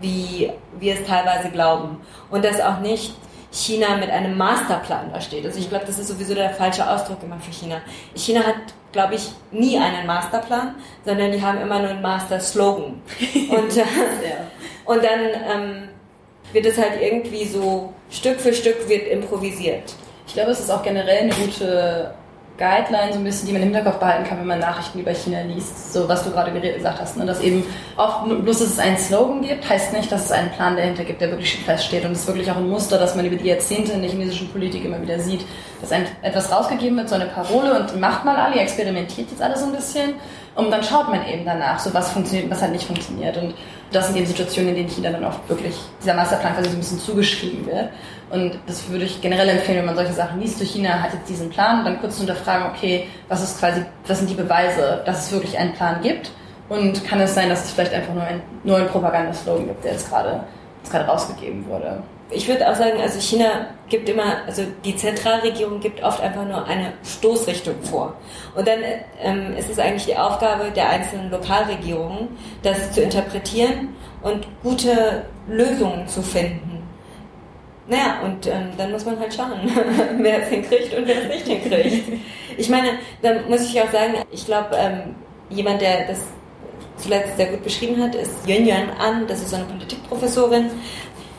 wie wir es teilweise glauben. Und dass auch nicht China mit einem Masterplan da steht. Also ich glaube, das ist sowieso der falsche Ausdruck immer für China. China hat glaube ich, nie einen Masterplan, sondern die haben immer nur einen Master-Slogan. Und, äh, ja. und dann ähm, wird es halt irgendwie so Stück für Stück wird improvisiert. Ich glaube, es ist auch generell eine gute Guideline, so ein bisschen, die man im Hinterkopf behalten kann, wenn man Nachrichten über China liest, so was du gerade gesagt hast, ne? dass eben oft bloß, dass es einen Slogan gibt, heißt nicht, dass es einen Plan dahinter gibt, der wirklich feststeht und es ist wirklich auch ein Muster, das man über die Jahrzehnte in der chinesischen Politik immer wieder sieht, dass ein, etwas rausgegeben wird, so eine Parole und macht mal alle, experimentiert jetzt alles so ein bisschen und dann schaut man eben danach, so was funktioniert was halt nicht funktioniert und das sind eben Situationen, in denen China dann oft wirklich dieser Masterplan quasi so ein bisschen zugeschrieben wird. Und das würde ich generell empfehlen, wenn man solche Sachen liest. So China hat jetzt diesen Plan, dann kurz zu hinterfragen, okay, was ist quasi, was sind die Beweise, dass es wirklich einen Plan gibt? Und kann es sein, dass es vielleicht einfach nur ein, nur ein Propagandaslogan gibt, der jetzt gerade, jetzt gerade rausgegeben wurde? Ich würde auch sagen, also China gibt immer, also die Zentralregierung gibt oft einfach nur eine Stoßrichtung vor. Und dann ähm, ist es eigentlich die Aufgabe der einzelnen Lokalregierungen, das zu interpretieren und gute Lösungen zu finden. Naja, und ähm, dann muss man halt schauen, wer es hinkriegt und wer es nicht hinkriegt. Ich meine, da muss ich auch sagen, ich glaube, ähm, jemand, der das zuletzt sehr gut beschrieben hat, ist Yun Yuan An, das ist so eine Politikprofessorin.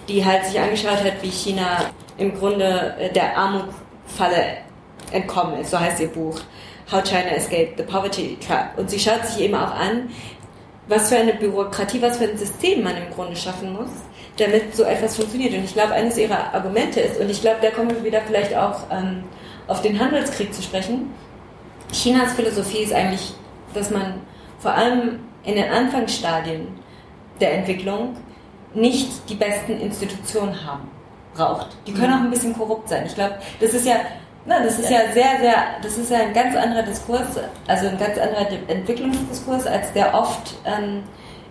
die halt sich angeschaut hat, wie China im Grunde äh, der Armutsfalle entkommen ist, so heißt ihr Buch. How China Escaped the Poverty Trap. Und sie schaut sich eben auch an, was für eine Bürokratie, was für ein System man im Grunde schaffen muss, damit so etwas funktioniert. Und ich glaube, eines ihrer Argumente ist, und ich glaube, da kommen wir wieder vielleicht auch ähm, auf den Handelskrieg zu sprechen. Chinas Philosophie ist eigentlich, dass man vor allem in den Anfangsstadien der Entwicklung nicht die besten Institutionen haben braucht. Die können mhm. auch ein bisschen korrupt sein. Ich glaube, das ist ja na, das ist ja. ja sehr, sehr, das ist ja ein ganz anderer Diskurs, also ein ganz anderer Entwicklungsdiskurs, als der oft ähm,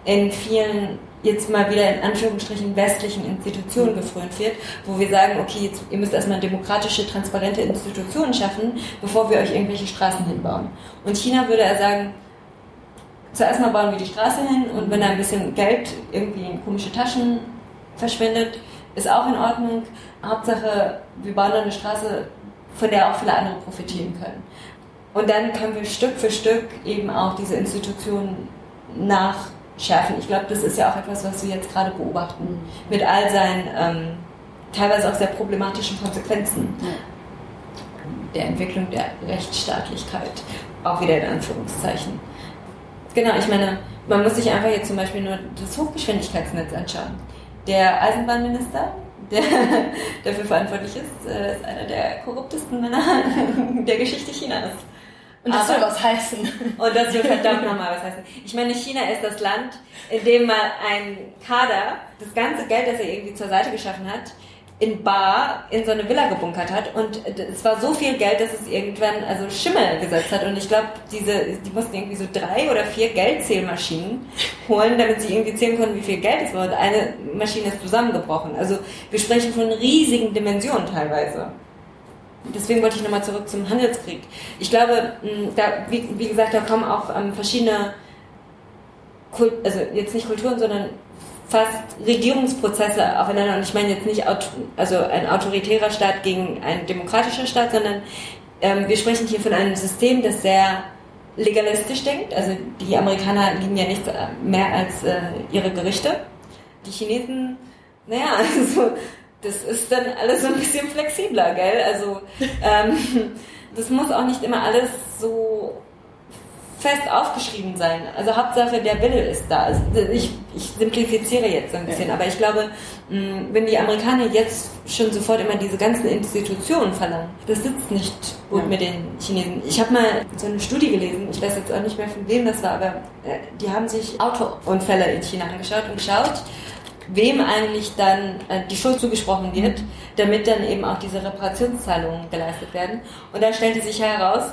in vielen jetzt mal wieder in Anführungsstrichen westlichen Institutionen gefrönt wird, wo wir sagen, okay, jetzt, ihr müsst erstmal demokratische, transparente Institutionen schaffen, bevor wir euch irgendwelche Straßen hinbauen. Und China würde er sagen, zuerst mal bauen wir die Straße hin und wenn da ein bisschen Geld irgendwie in komische Taschen verschwindet, ist auch in Ordnung. Hauptsache, wir bauen eine Straße, von der auch viele andere profitieren können. Und dann können wir Stück für Stück eben auch diese Institutionen nachschärfen. Ich glaube, das ist ja auch etwas, was wir jetzt gerade beobachten, mit all seinen ähm, teilweise auch sehr problematischen Konsequenzen der Entwicklung der Rechtsstaatlichkeit, auch wieder in Anführungszeichen. Genau, ich meine, man muss sich einfach jetzt zum Beispiel nur das Hochgeschwindigkeitsnetz anschauen. Der Eisenbahnminister, der dafür verantwortlich ist, äh, ist einer der korruptesten Männer der Geschichte Chinas. Und das soll was heißen. Und das will verdammt nochmal was heißen. Ich meine, China ist das Land, in dem mal ein Kader das ganze Geld, das er irgendwie zur Seite geschaffen hat, in Bar in so eine Villa gebunkert hat und es war so viel Geld, dass es irgendwann also Schimmel gesetzt hat und ich glaube, diese die mussten irgendwie so drei oder vier Geldzählmaschinen holen, damit sie irgendwie zählen konnten, wie viel Geld es war und eine Maschine ist zusammengebrochen. Also wir sprechen von riesigen Dimensionen teilweise. Deswegen wollte ich nochmal zurück zum Handelskrieg. Ich glaube, da, wie, wie gesagt, da kommen auch ähm, verschiedene Kult, also jetzt nicht Kulturen, sondern fast Regierungsprozesse aufeinander. Und ich meine jetzt nicht also ein autoritärer Staat gegen ein demokratischer Staat, sondern ähm, wir sprechen hier von einem System, das sehr legalistisch denkt. Also die Amerikaner lieben ja nichts mehr als äh, ihre Gerichte. Die Chinesen, naja, also das ist dann alles so ein bisschen flexibler, gell? Also ähm, das muss auch nicht immer alles so fest aufgeschrieben sein. Also Hauptsache der Wille ist da. Also ich, ich simplifiziere jetzt so ein bisschen, ja. aber ich glaube, wenn die Amerikaner jetzt schon sofort immer diese ganzen Institutionen verlangen, das sitzt nicht gut ja. mit den Chinesen. Ich habe mal so eine Studie gelesen, ich weiß jetzt auch nicht mehr von wem das war, aber äh, die haben sich Autounfälle in China angeschaut und geschaut, wem eigentlich dann äh, die Schuld zugesprochen wird, damit dann eben auch diese Reparationszahlungen geleistet werden. Und da stellte sich heraus,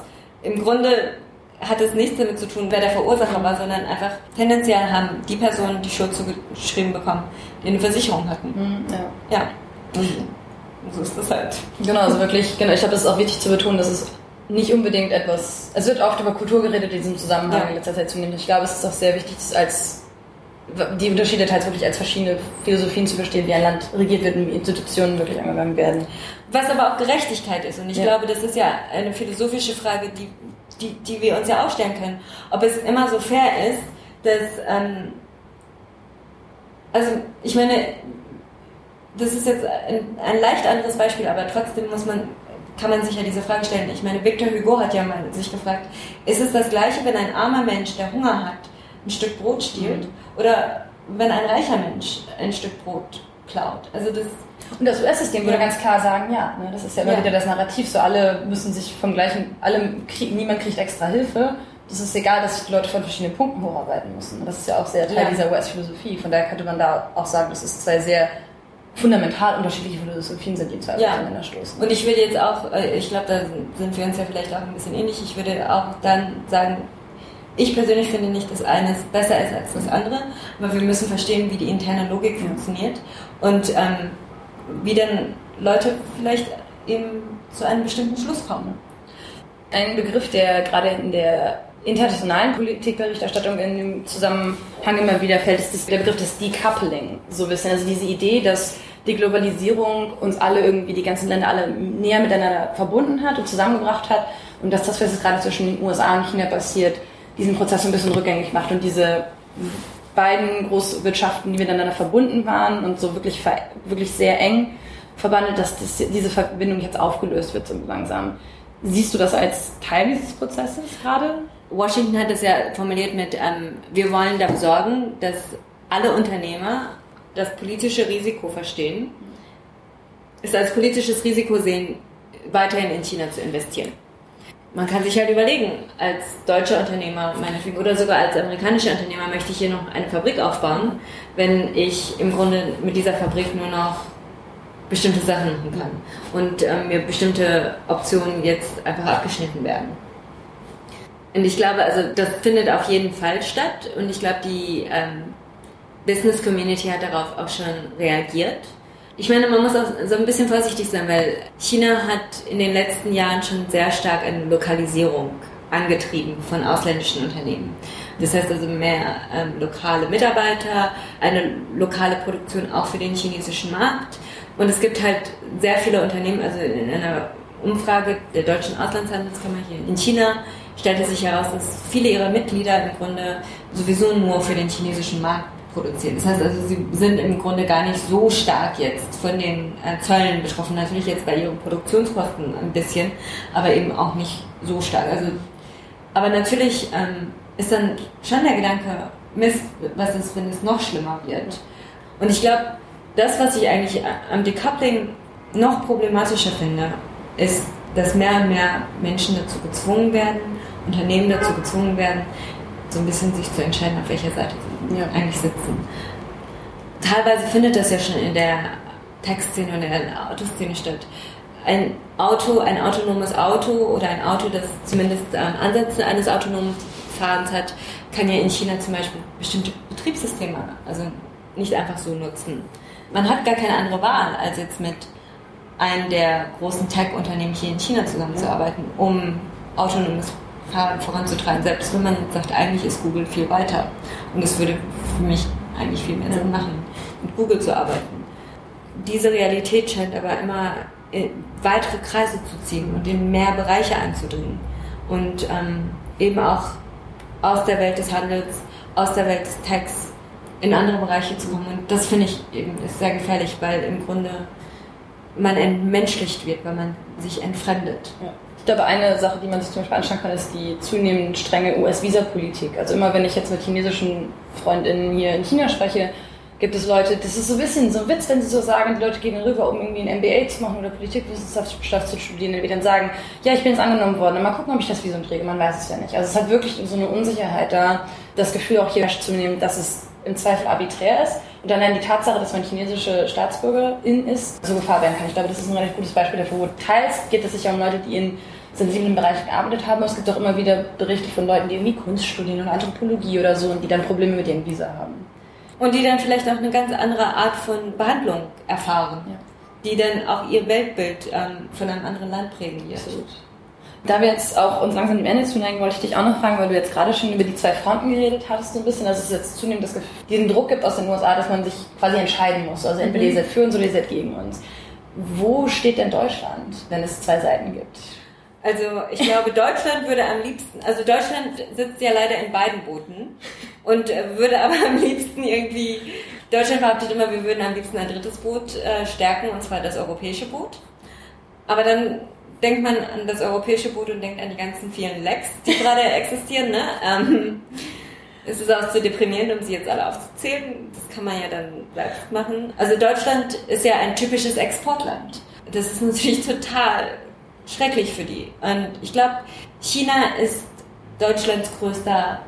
im Grunde hat es nichts damit zu tun, wer der Verursacher war, sondern einfach tendenziell haben die Personen die Schuld zugeschrieben bekommen, die eine Versicherung hatten. Mhm, ja. ja. Und so ist das halt. Genau, also wirklich, genau, ich glaube, es ist auch wichtig zu betonen, dass es nicht unbedingt etwas, es wird oft über Kultur geredet in diesem Zusammenhang ja. in letzter Zeit zunehmend. Ich glaube, es ist auch sehr wichtig, das als die Unterschiede teils wirklich als verschiedene Philosophien zu verstehen, wie ein Land regiert wird und wie Institutionen wirklich angegangen werden. Was aber auch Gerechtigkeit ist. Und ich ja. glaube, das ist ja eine philosophische Frage, die die, die wir uns ja auch stellen können. Ob es immer so fair ist, dass, ähm, also ich meine, das ist jetzt ein, ein leicht anderes Beispiel, aber trotzdem muss man, kann man sich ja diese Frage stellen. Ich meine, Victor Hugo hat ja mal sich gefragt, ist es das Gleiche, wenn ein armer Mensch, der Hunger hat, ein Stück Brot stiehlt mhm. oder wenn ein reicher Mensch ein Stück Brot klaut? Also das und das US-System würde ganz klar sagen, ja, ne, das ist ja immer ja. wieder das Narrativ, so alle müssen sich vom gleichen, alle krieg, niemand kriegt extra Hilfe. Das ist egal, dass sich die Leute von verschiedenen Punkten hocharbeiten müssen. Und das ist ja auch sehr Teil ja. dieser US-Philosophie. Von daher könnte man da auch sagen, dass es zwei sehr fundamental unterschiedliche Philosophien sind, die zwei ja. aufeinander stoßen. Und ich würde jetzt auch, äh, ich glaube, da sind wir uns ja vielleicht auch ein bisschen ähnlich, ich würde auch dann sagen, ich persönlich finde nicht, dass eines besser ist als das andere, aber wir müssen verstehen, wie die interne Logik funktioniert. Und ähm, wie denn Leute vielleicht eben zu einem bestimmten Schluss kommen. Ein Begriff, der gerade in der internationalen Politikberichterstattung in dem Zusammenhang immer wieder fällt, ist der Begriff des Decoupling. So ein bisschen, also diese Idee, dass die Globalisierung uns alle irgendwie, die ganzen Länder alle näher miteinander verbunden hat und zusammengebracht hat und dass das, was jetzt gerade zwischen den USA und China passiert, diesen Prozess ein bisschen rückgängig macht und diese beiden Großwirtschaften, die miteinander verbunden waren und so wirklich, wirklich sehr eng verbandelt, dass das, diese Verbindung jetzt aufgelöst wird so langsam. Siehst du das als Teil dieses Prozesses gerade? Washington hat es ja formuliert mit, ähm, wir wollen dafür sorgen, dass alle Unternehmer das politische Risiko verstehen, es als politisches Risiko sehen, weiterhin in China zu investieren. Man kann sich halt überlegen, als deutscher Unternehmer meinetwegen oder sogar als amerikanischer Unternehmer möchte ich hier noch eine Fabrik aufbauen, wenn ich im Grunde mit dieser Fabrik nur noch bestimmte Sachen machen kann und ähm, mir bestimmte Optionen jetzt einfach abgeschnitten werden. Und ich glaube, also das findet auf jeden Fall statt und ich glaube, die ähm, Business Community hat darauf auch schon reagiert. Ich meine, man muss auch so ein bisschen vorsichtig sein, weil China hat in den letzten Jahren schon sehr stark eine Lokalisierung angetrieben von ausländischen Unternehmen. Das heißt also mehr ähm, lokale Mitarbeiter, eine lokale Produktion auch für den chinesischen Markt. Und es gibt halt sehr viele Unternehmen, also in einer Umfrage der deutschen Auslandshandelskammer hier in China stellte sich heraus, dass viele ihrer Mitglieder im Grunde sowieso nur für den chinesischen Markt produzieren. Das heißt also, sie sind im Grunde gar nicht so stark jetzt von den äh, Zöllen betroffen. Natürlich jetzt bei ihren Produktionskosten ein bisschen, aber eben auch nicht so stark. Also, aber natürlich ähm, ist dann schon der Gedanke, Mist, was ist, wenn es noch schlimmer wird? Und ich glaube, das, was ich eigentlich am Decoupling noch problematischer finde, ist, dass mehr und mehr Menschen dazu gezwungen werden, Unternehmen dazu gezwungen werden, so ein bisschen sich zu entscheiden, auf welcher Seite sie ja. eigentlich sitzen. Teilweise findet das ja schon in der Textszene und in der Autoszene statt. Ein Auto, ein autonomes Auto oder ein Auto, das zumindest ähm, Ansätze eines autonomen Fahrens hat, kann ja in China zum Beispiel bestimmte Betriebssysteme, also nicht einfach so nutzen. Man hat gar keine andere Wahl, als jetzt mit einem der großen Tech-Unternehmen hier in China zusammenzuarbeiten, um autonomes voranzutreiben, selbst wenn man sagt, eigentlich ist Google viel weiter. Und es würde für mich eigentlich viel mehr Sinn machen, mit Google zu arbeiten. Diese Realität scheint aber immer weitere Kreise zu ziehen und in mehr Bereiche einzudringen. Und ähm, eben auch aus der Welt des Handels, aus der Welt des Techs in andere Bereiche zu kommen. Und das finde ich eben ist sehr gefährlich, weil im Grunde man entmenschlicht wird, weil man sich entfremdet. Ja. Ich glaube, eine Sache, die man sich zum Beispiel anschauen kann, ist die zunehmend strenge US-Visa-Politik. Also immer, wenn ich jetzt mit chinesischen Freundinnen hier in China spreche, gibt es Leute, das ist so ein bisschen so ein Witz, wenn sie so sagen, die Leute gehen rüber, um irgendwie ein MBA zu machen oder Politikwissenschaft zu studieren, die dann sagen, ja, ich bin jetzt angenommen worden, mal gucken, ob ich das Visum kriege, man weiß es ja nicht. Also es hat wirklich so eine Unsicherheit da, das Gefühl auch hier zu nehmen, dass es im Zweifel arbiträr ist und dann die Tatsache, dass man chinesische Staatsbürgerin ist, so Gefahr werden kann. Ich glaube, das ist ein relativ gutes Beispiel dafür, wo teils geht es sich ja um Leute, die in sensiblen Bereichen gearbeitet haben. Es gibt auch immer wieder Berichte von Leuten, die irgendwie Kunst studieren oder Anthropologie oder so und die dann Probleme mit ihren Visa haben. Und die dann vielleicht auch eine ganz andere Art von Behandlung erfahren. Ja. Die dann auch ihr Weltbild ähm, von einem anderen Land prägen wird. Absolut. Da wir jetzt auch uns langsam dem Ende zuneigen, wollte ich dich auch noch fragen, weil du jetzt gerade schon über die zwei Fronten geredet hattest, so ein bisschen, dass es jetzt zunehmend das Gefühl, diesen Druck gibt aus den USA, dass man sich quasi entscheiden muss. Also entweder mhm. ihr seid für uns oder ihr seid gegen uns. Wo steht denn Deutschland, wenn es zwei Seiten gibt? Also ich glaube, Deutschland würde am liebsten, also Deutschland sitzt ja leider in beiden Booten und würde aber am liebsten irgendwie, Deutschland behauptet immer, wir würden am liebsten ein drittes Boot äh, stärken, und zwar das europäische Boot. Aber dann denkt man an das europäische Boot und denkt an die ganzen vielen Lecks, die gerade existieren. Ne? Ähm, es ist auch zu deprimierend, um sie jetzt alle aufzuzählen. Das kann man ja dann selbst machen. Also Deutschland ist ja ein typisches Exportland. Das ist natürlich total schrecklich für die. Und ich glaube, China ist Deutschlands größter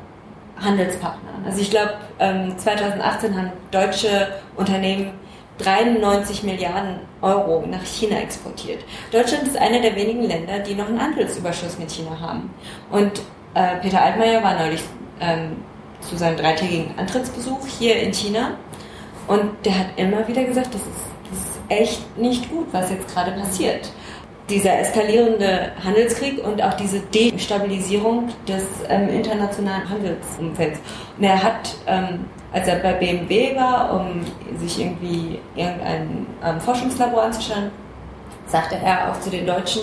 Handelspartner. Also ich glaube, 2018 ähm, haben deutsche Unternehmen 93 Milliarden Euro nach China exportiert. Deutschland ist einer der wenigen Länder, die noch einen Handelsüberschuss mit China haben. Und äh, Peter Altmaier war neulich ähm, zu seinem dreitägigen Antrittsbesuch hier in China und der hat immer wieder gesagt, das ist, das ist echt nicht gut, was jetzt gerade passiert dieser eskalierende Handelskrieg und auch diese Destabilisierung des ähm, internationalen Handelsumfelds. Und er hat, ähm, als er bei BMW war, um sich irgendwie irgendein ähm, Forschungslabor anzuschauen, sagte er auch zu den Deutschen,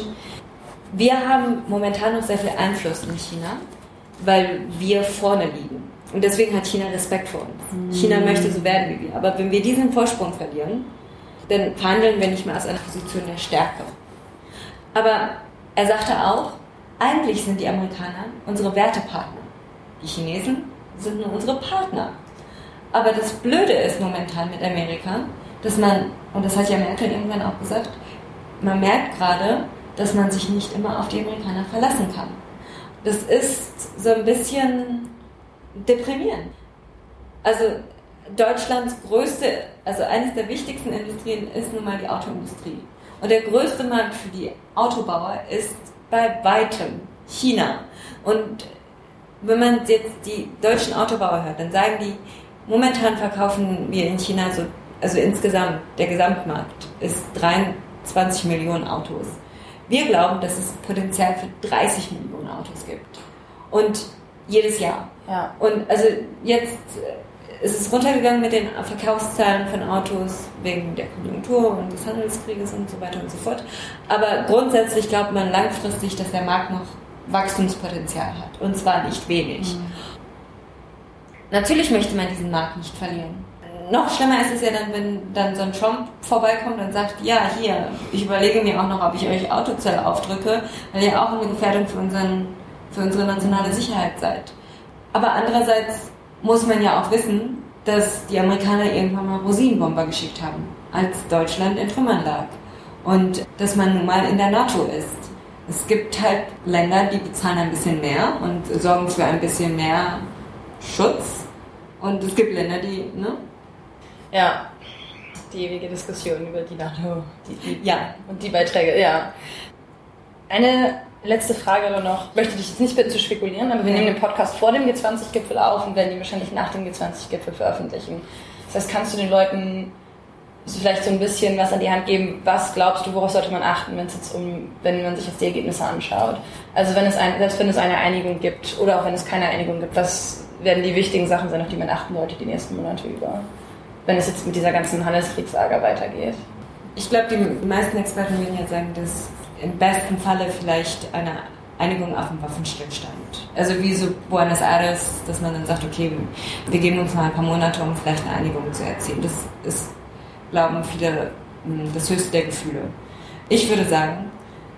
wir haben momentan noch sehr viel Einfluss in China, weil wir vorne liegen. Und deswegen hat China Respekt vor uns. Mhm. China möchte so werden wie wir. Aber wenn wir diesen Vorsprung verlieren, dann verhandeln wir nicht mehr aus einer Position der Stärke. Aber er sagte auch, eigentlich sind die Amerikaner unsere Wertepartner. Die Chinesen sind nur unsere Partner. Aber das Blöde ist momentan mit Amerika, dass man, und das hat ja Merkel irgendwann auch gesagt, man merkt gerade, dass man sich nicht immer auf die Amerikaner verlassen kann. Das ist so ein bisschen deprimierend. Also Deutschlands größte, also eines der wichtigsten Industrien ist nun mal die Autoindustrie. Und der größte Markt für die Autobauer ist bei weitem China. Und wenn man jetzt die deutschen Autobauer hört, dann sagen die, momentan verkaufen wir in China so, also insgesamt, der Gesamtmarkt ist 23 Millionen Autos. Wir glauben, dass es Potenzial für 30 Millionen Autos gibt. Und jedes Jahr. Ja. Und also jetzt ist es runtergegangen mit den Verkaufszahlen von Autos wegen der Konjunktur und des Handelskrieges und so weiter und so fort. Aber grundsätzlich glaubt man langfristig, dass der Markt noch Wachstumspotenzial hat. Und zwar nicht wenig. Mhm. Natürlich möchte man diesen Markt nicht verlieren. Noch schlimmer ist es ja dann, wenn dann so ein Trump vorbeikommt und sagt, ja, hier, ich überlege mir auch noch, ob ich euch Autozelle aufdrücke, weil ihr auch eine Gefährdung für, unseren, für unsere nationale Sicherheit seid. Aber andererseits muss man ja auch wissen, dass die Amerikaner irgendwann mal Rosinenbomber geschickt haben, als Deutschland in Trümmern lag. Und dass man nun mal in der NATO ist. Es gibt halt Länder, die bezahlen ein bisschen mehr und sorgen für ein bisschen mehr Schutz. Und es gibt Länder, die, ne? Ja, die ewige Diskussion über die NATO. Die, die, ja. Und die Beiträge, ja. Eine letzte Frage nur noch. Ich möchte dich jetzt nicht bitten zu spekulieren, aber wir nehmen den Podcast vor dem G20-Gipfel auf und werden ihn wahrscheinlich nach dem G20-Gipfel veröffentlichen. Das heißt, kannst du den Leuten vielleicht so ein bisschen was an die Hand geben, was glaubst du, worauf sollte man achten, wenn es jetzt um, wenn man sich jetzt die Ergebnisse anschaut? Also wenn es ein, selbst wenn es eine Einigung gibt oder auch wenn es keine Einigung gibt, was werden die wichtigen Sachen sein, auf die man achten sollte die nächsten Monate über, wenn es jetzt mit dieser ganzen Handelskriegsager weitergeht? Ich glaube, die meisten Experten würden ja sagen, dass im besten Falle vielleicht eine Einigung auf einen Waffenstillstand. Also wie so Buenos Aires, dass man dann sagt, okay, wir geben uns mal ein paar Monate, um vielleicht eine Einigung zu erzielen. Das ist, glauben viele, hm, das höchste der Gefühle. Ich würde sagen,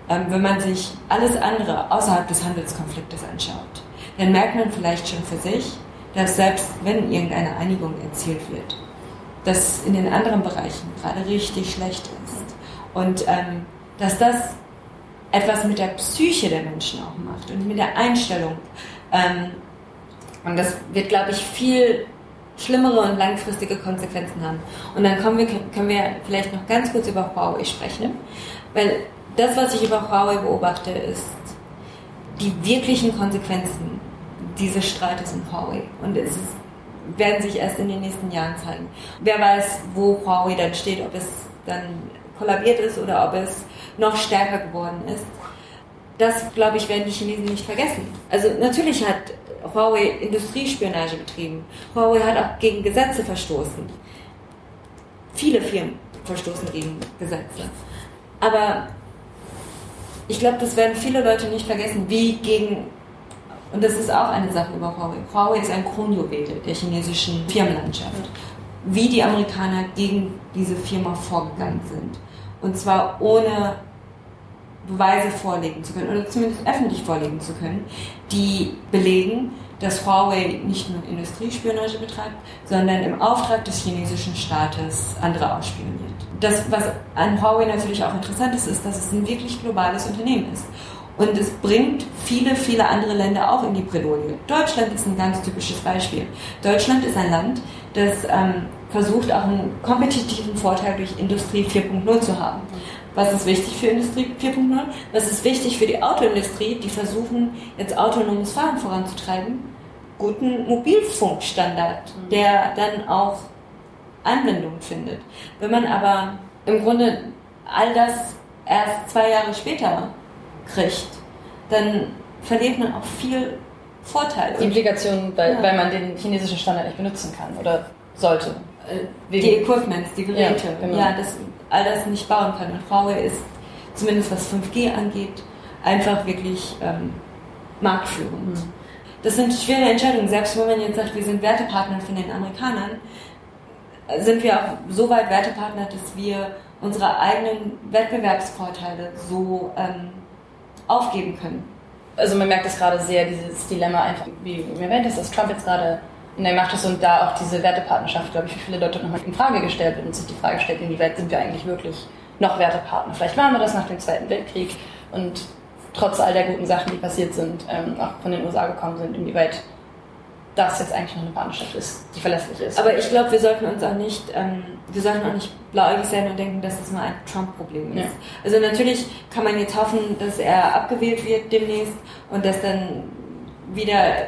ähm, wenn man sich alles andere außerhalb des Handelskonfliktes anschaut, dann merkt man vielleicht schon für sich, dass selbst wenn irgendeine Einigung erzielt wird, das in den anderen Bereichen gerade richtig schlecht ist. Und ähm, dass das etwas mit der Psyche der Menschen auch macht und mit der Einstellung. Ähm, und das wird, glaube ich, viel schlimmere und langfristige Konsequenzen haben. Und dann kommen wir, können wir vielleicht noch ganz kurz über Huawei sprechen, weil das, was ich über Huawei beobachte, ist die wirklichen Konsequenzen dieses Streites um Huawei. Und es ist, werden sich erst in den nächsten Jahren zeigen. Wer weiß, wo Huawei dann steht, ob es dann kollabiert ist oder ob es noch stärker geworden ist. Das, glaube ich, werden die Chinesen nicht vergessen. Also natürlich hat Huawei Industriespionage betrieben. Huawei hat auch gegen Gesetze verstoßen. Viele Firmen verstoßen gegen Gesetze. Aber ich glaube, das werden viele Leute nicht vergessen, wie gegen, und das ist auch eine Sache über Huawei. Huawei ist ein Kronjuwel der chinesischen Firmenlandschaft. Wie die Amerikaner gegen diese Firma vorgegangen sind. Und zwar ohne Beweise vorlegen zu können oder zumindest öffentlich vorlegen zu können, die belegen, dass Huawei nicht nur Industriespionage betreibt, sondern im Auftrag des chinesischen Staates andere ausspioniert. Das, was an Huawei natürlich auch interessant ist, ist, dass es ein wirklich globales Unternehmen ist. Und es bringt viele, viele andere Länder auch in die Bredouille. Deutschland ist ein ganz typisches Beispiel. Deutschland ist ein Land, das ähm, versucht, auch einen kompetitiven Vorteil durch Industrie 4.0 zu haben. Was ist wichtig für Industrie 4.0? Was ist wichtig für die Autoindustrie, die versuchen, jetzt autonomes Fahren voranzutreiben? Guten Mobilfunkstandard, mhm. der dann auch Anwendung findet. Wenn man aber im Grunde all das erst zwei Jahre später kriegt, dann verliert man auch viel Vorteile. Die Implikationen, weil, ja. weil man den chinesischen Standard nicht benutzen kann oder sollte. Äh, die Equipments, die Geräte, ja, genau. ja, das, all das nicht bauen kann. Und Huawei ist, zumindest was 5G angeht, einfach wirklich ähm, marktführend. Mhm. das sind schwere Entscheidungen. Selbst wenn man jetzt sagt, wir sind Wertepartner von den Amerikanern, sind wir auch so weit Wertepartner, dass wir unsere eigenen Wettbewerbsvorteile so ähm, aufgeben können. Also man merkt es gerade sehr, dieses Dilemma einfach, wie mir erwähnt dass Trump jetzt gerade in der Macht ist und da auch diese Wertepartnerschaft, glaube ich, für viele Leute nochmal in Frage gestellt wird und sich die Frage stellt, inwieweit sind wir eigentlich wirklich noch Wertepartner. Vielleicht waren wir das nach dem Zweiten Weltkrieg und trotz all der guten Sachen, die passiert sind, ähm, auch von den USA gekommen sind, inwieweit das jetzt eigentlich noch eine Partnerschaft ist, die verlässlich ist. Aber ich glaube, wir sollten uns auch nicht, ähm, wir sollten auch nicht blauäugig sein und denken, dass das mal ein Trump-Problem ist. Ja. Also natürlich kann man jetzt hoffen, dass er abgewählt wird demnächst und dass dann wieder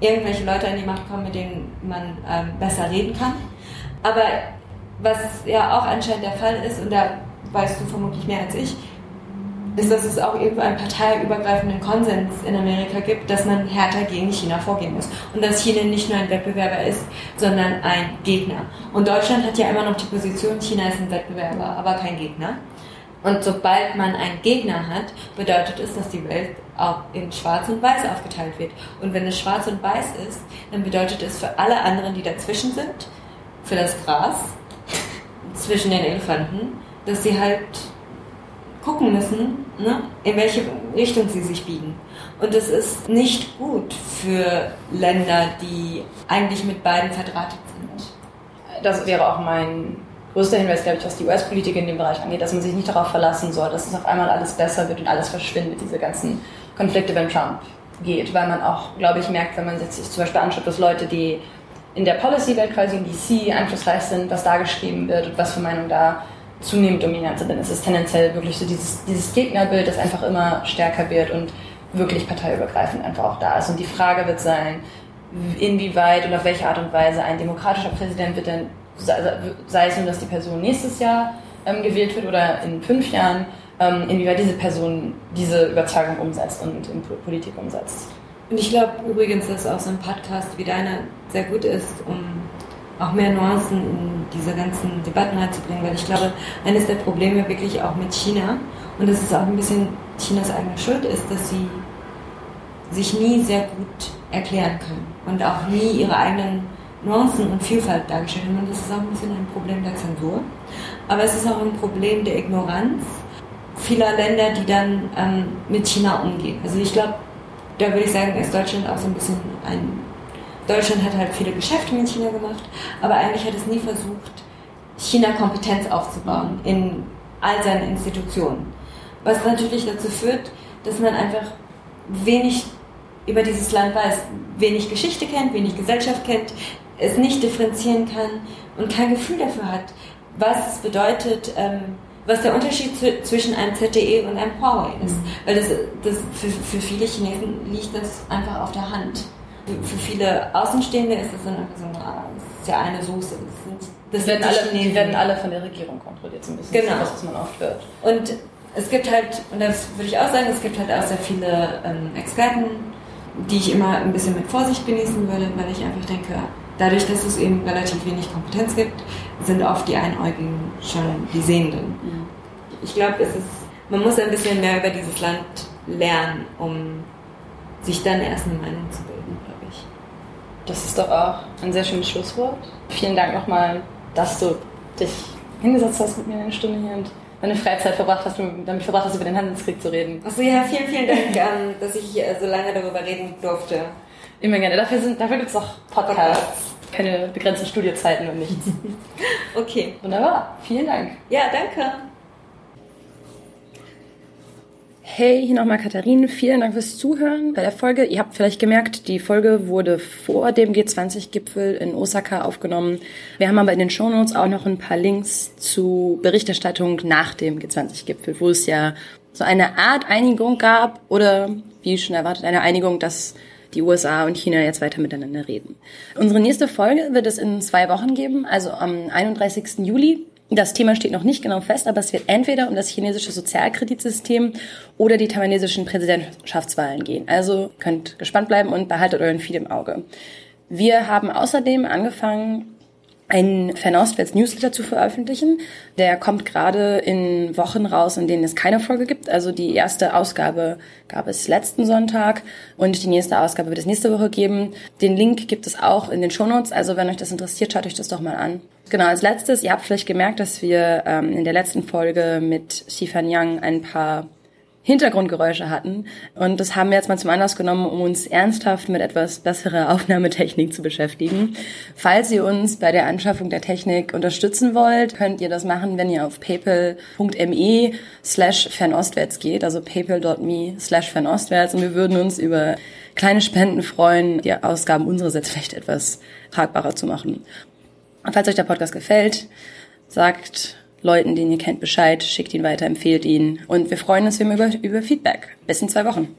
irgendwelche Leute an die Macht kommen, mit denen man ähm, besser reden kann. Aber was ja auch anscheinend der Fall ist, und da weißt du vermutlich mehr als ich, ist, dass es auch irgendwo einen parteiübergreifenden Konsens in Amerika gibt, dass man härter gegen China vorgehen muss. Und dass China nicht nur ein Wettbewerber ist, sondern ein Gegner. Und Deutschland hat ja immer noch die Position, China ist ein Wettbewerber, aber kein Gegner. Und sobald man einen Gegner hat, bedeutet es, dass die Welt auch in Schwarz und Weiß aufgeteilt wird. Und wenn es Schwarz und Weiß ist, dann bedeutet es für alle anderen, die dazwischen sind, für das Gras, zwischen den Elefanten, dass sie halt gucken müssen, ne, in welche Richtung sie sich biegen. Und das ist nicht gut für Länder, die eigentlich mit beiden verdrahtet sind. Das wäre auch mein größter Hinweis, glaube ich, was die US-Politik in dem Bereich angeht, dass man sich nicht darauf verlassen soll, dass es auf einmal alles besser wird und alles verschwindet, diese ganzen Konflikte, wenn Trump geht. Weil man auch, glaube ich, merkt, wenn man sich zum Beispiel anschaut, dass Leute, die in der Policy-Welt quasi in DC einflussreich sind, was da geschrieben wird und was für Meinungen da zunehmend dominant sind, dann ist es tendenziell wirklich so dieses, dieses Gegnerbild, das einfach immer stärker wird und wirklich parteiübergreifend einfach auch da ist. Und die Frage wird sein, inwieweit und auf welche Art und Weise ein demokratischer Präsident wird denn, sei es nun, dass die Person nächstes Jahr ähm, gewählt wird oder in fünf Jahren, ähm, inwieweit diese Person diese Überzeugung umsetzt und in Politik umsetzt. Und ich glaube übrigens, dass auch so ein Podcast wie deiner sehr gut ist, um auch mehr Nuancen in diese ganzen Debatten reinzubringen, weil ich glaube, eines der Probleme wirklich auch mit China, und das ist auch ein bisschen Chinas eigene Schuld, ist, dass sie sich nie sehr gut erklären können und auch nie ihre eigenen Nuancen und Vielfalt dargestellt haben. Und das ist auch ein bisschen ein Problem der Zensur. Aber es ist auch ein Problem der Ignoranz vieler Länder, die dann ähm, mit China umgehen. Also ich glaube, da würde ich sagen, ist Deutschland auch so ein bisschen ein Deutschland hat halt viele Geschäfte mit China gemacht, aber eigentlich hat es nie versucht, China-Kompetenz aufzubauen in all seinen Institutionen. Was natürlich dazu führt, dass man einfach wenig über dieses Land weiß, wenig Geschichte kennt, wenig Gesellschaft kennt, es nicht differenzieren kann und kein Gefühl dafür hat, was es bedeutet, ähm, was der Unterschied zwischen einem ZDE und einem Huawei ist. Mhm. Weil das, das für, für viele Chinesen liegt das einfach auf der Hand für viele Außenstehende ist das, so eine, so ist ja eine Soße. Das, sind, das werden alle, die werden alle von der Regierung kontrolliert, so ein bisschen. Genau. Das, was man oft hört. Und es gibt halt, und das würde ich auch sagen, es gibt halt auch sehr viele ähm, Experten, die ich immer ein bisschen mit Vorsicht genießen würde, weil ich einfach denke, dadurch, dass es eben relativ wenig Kompetenz gibt, sind oft die Einäugigen schon die Sehenden. Mhm. Ich glaube, es ist, man muss ein bisschen mehr über dieses Land lernen, um sich dann erst eine Meinung zu bilden. Das ist doch auch ein sehr schönes Schlusswort. Vielen Dank nochmal, dass du dich hingesetzt hast mit mir eine Stunde hier und deine Freizeit verbracht hast, damit verbracht hast, über den Handelskrieg zu reden. Achso, ja, vielen, vielen Dank, ähm, dass ich so lange darüber reden durfte. Immer gerne. Dafür, dafür gibt es auch Podcasts. Keine begrenzten Studiozeiten und nichts. okay. Wunderbar. Vielen Dank. Ja, danke. Hey, hier nochmal Katharin. Vielen Dank fürs Zuhören bei der Folge. Ihr habt vielleicht gemerkt, die Folge wurde vor dem G20-Gipfel in Osaka aufgenommen. Wir haben aber in den Shownotes auch noch ein paar Links zu Berichterstattung nach dem G20-Gipfel, wo es ja so eine Art Einigung gab oder, wie schon erwartet, eine Einigung, dass die USA und China jetzt weiter miteinander reden. Unsere nächste Folge wird es in zwei Wochen geben, also am 31. Juli. Das Thema steht noch nicht genau fest, aber es wird entweder um das chinesische Sozialkreditsystem oder die taiwanesischen Präsidentschaftswahlen gehen. Also könnt gespannt bleiben und behaltet euren Feed im Auge. Wir haben außerdem angefangen, einen Fernostwärts Newsletter zu veröffentlichen. Der kommt gerade in Wochen raus, in denen es keine Folge gibt. Also die erste Ausgabe gab es letzten Sonntag und die nächste Ausgabe wird es nächste Woche geben. Den Link gibt es auch in den Shownotes. Also wenn euch das interessiert, schaut euch das doch mal an. Genau, als letztes, ihr habt vielleicht gemerkt, dass wir ähm, in der letzten Folge mit Xifan Yang ein paar Hintergrundgeräusche hatten. Und das haben wir jetzt mal zum Anlass genommen, um uns ernsthaft mit etwas besserer Aufnahmetechnik zu beschäftigen. Falls ihr uns bei der Anschaffung der Technik unterstützen wollt, könnt ihr das machen, wenn ihr auf paypal.me slash fernostwärts geht, also paypal.me slash fernostwärts. Und wir würden uns über kleine Spenden freuen, die Ausgaben unsererseits vielleicht etwas tragbarer zu machen. Falls euch der Podcast gefällt, sagt Leuten, den ihr kennt, Bescheid, schickt ihn weiter, empfehlt ihn. Und wir freuen uns über, über Feedback. Bis in zwei Wochen.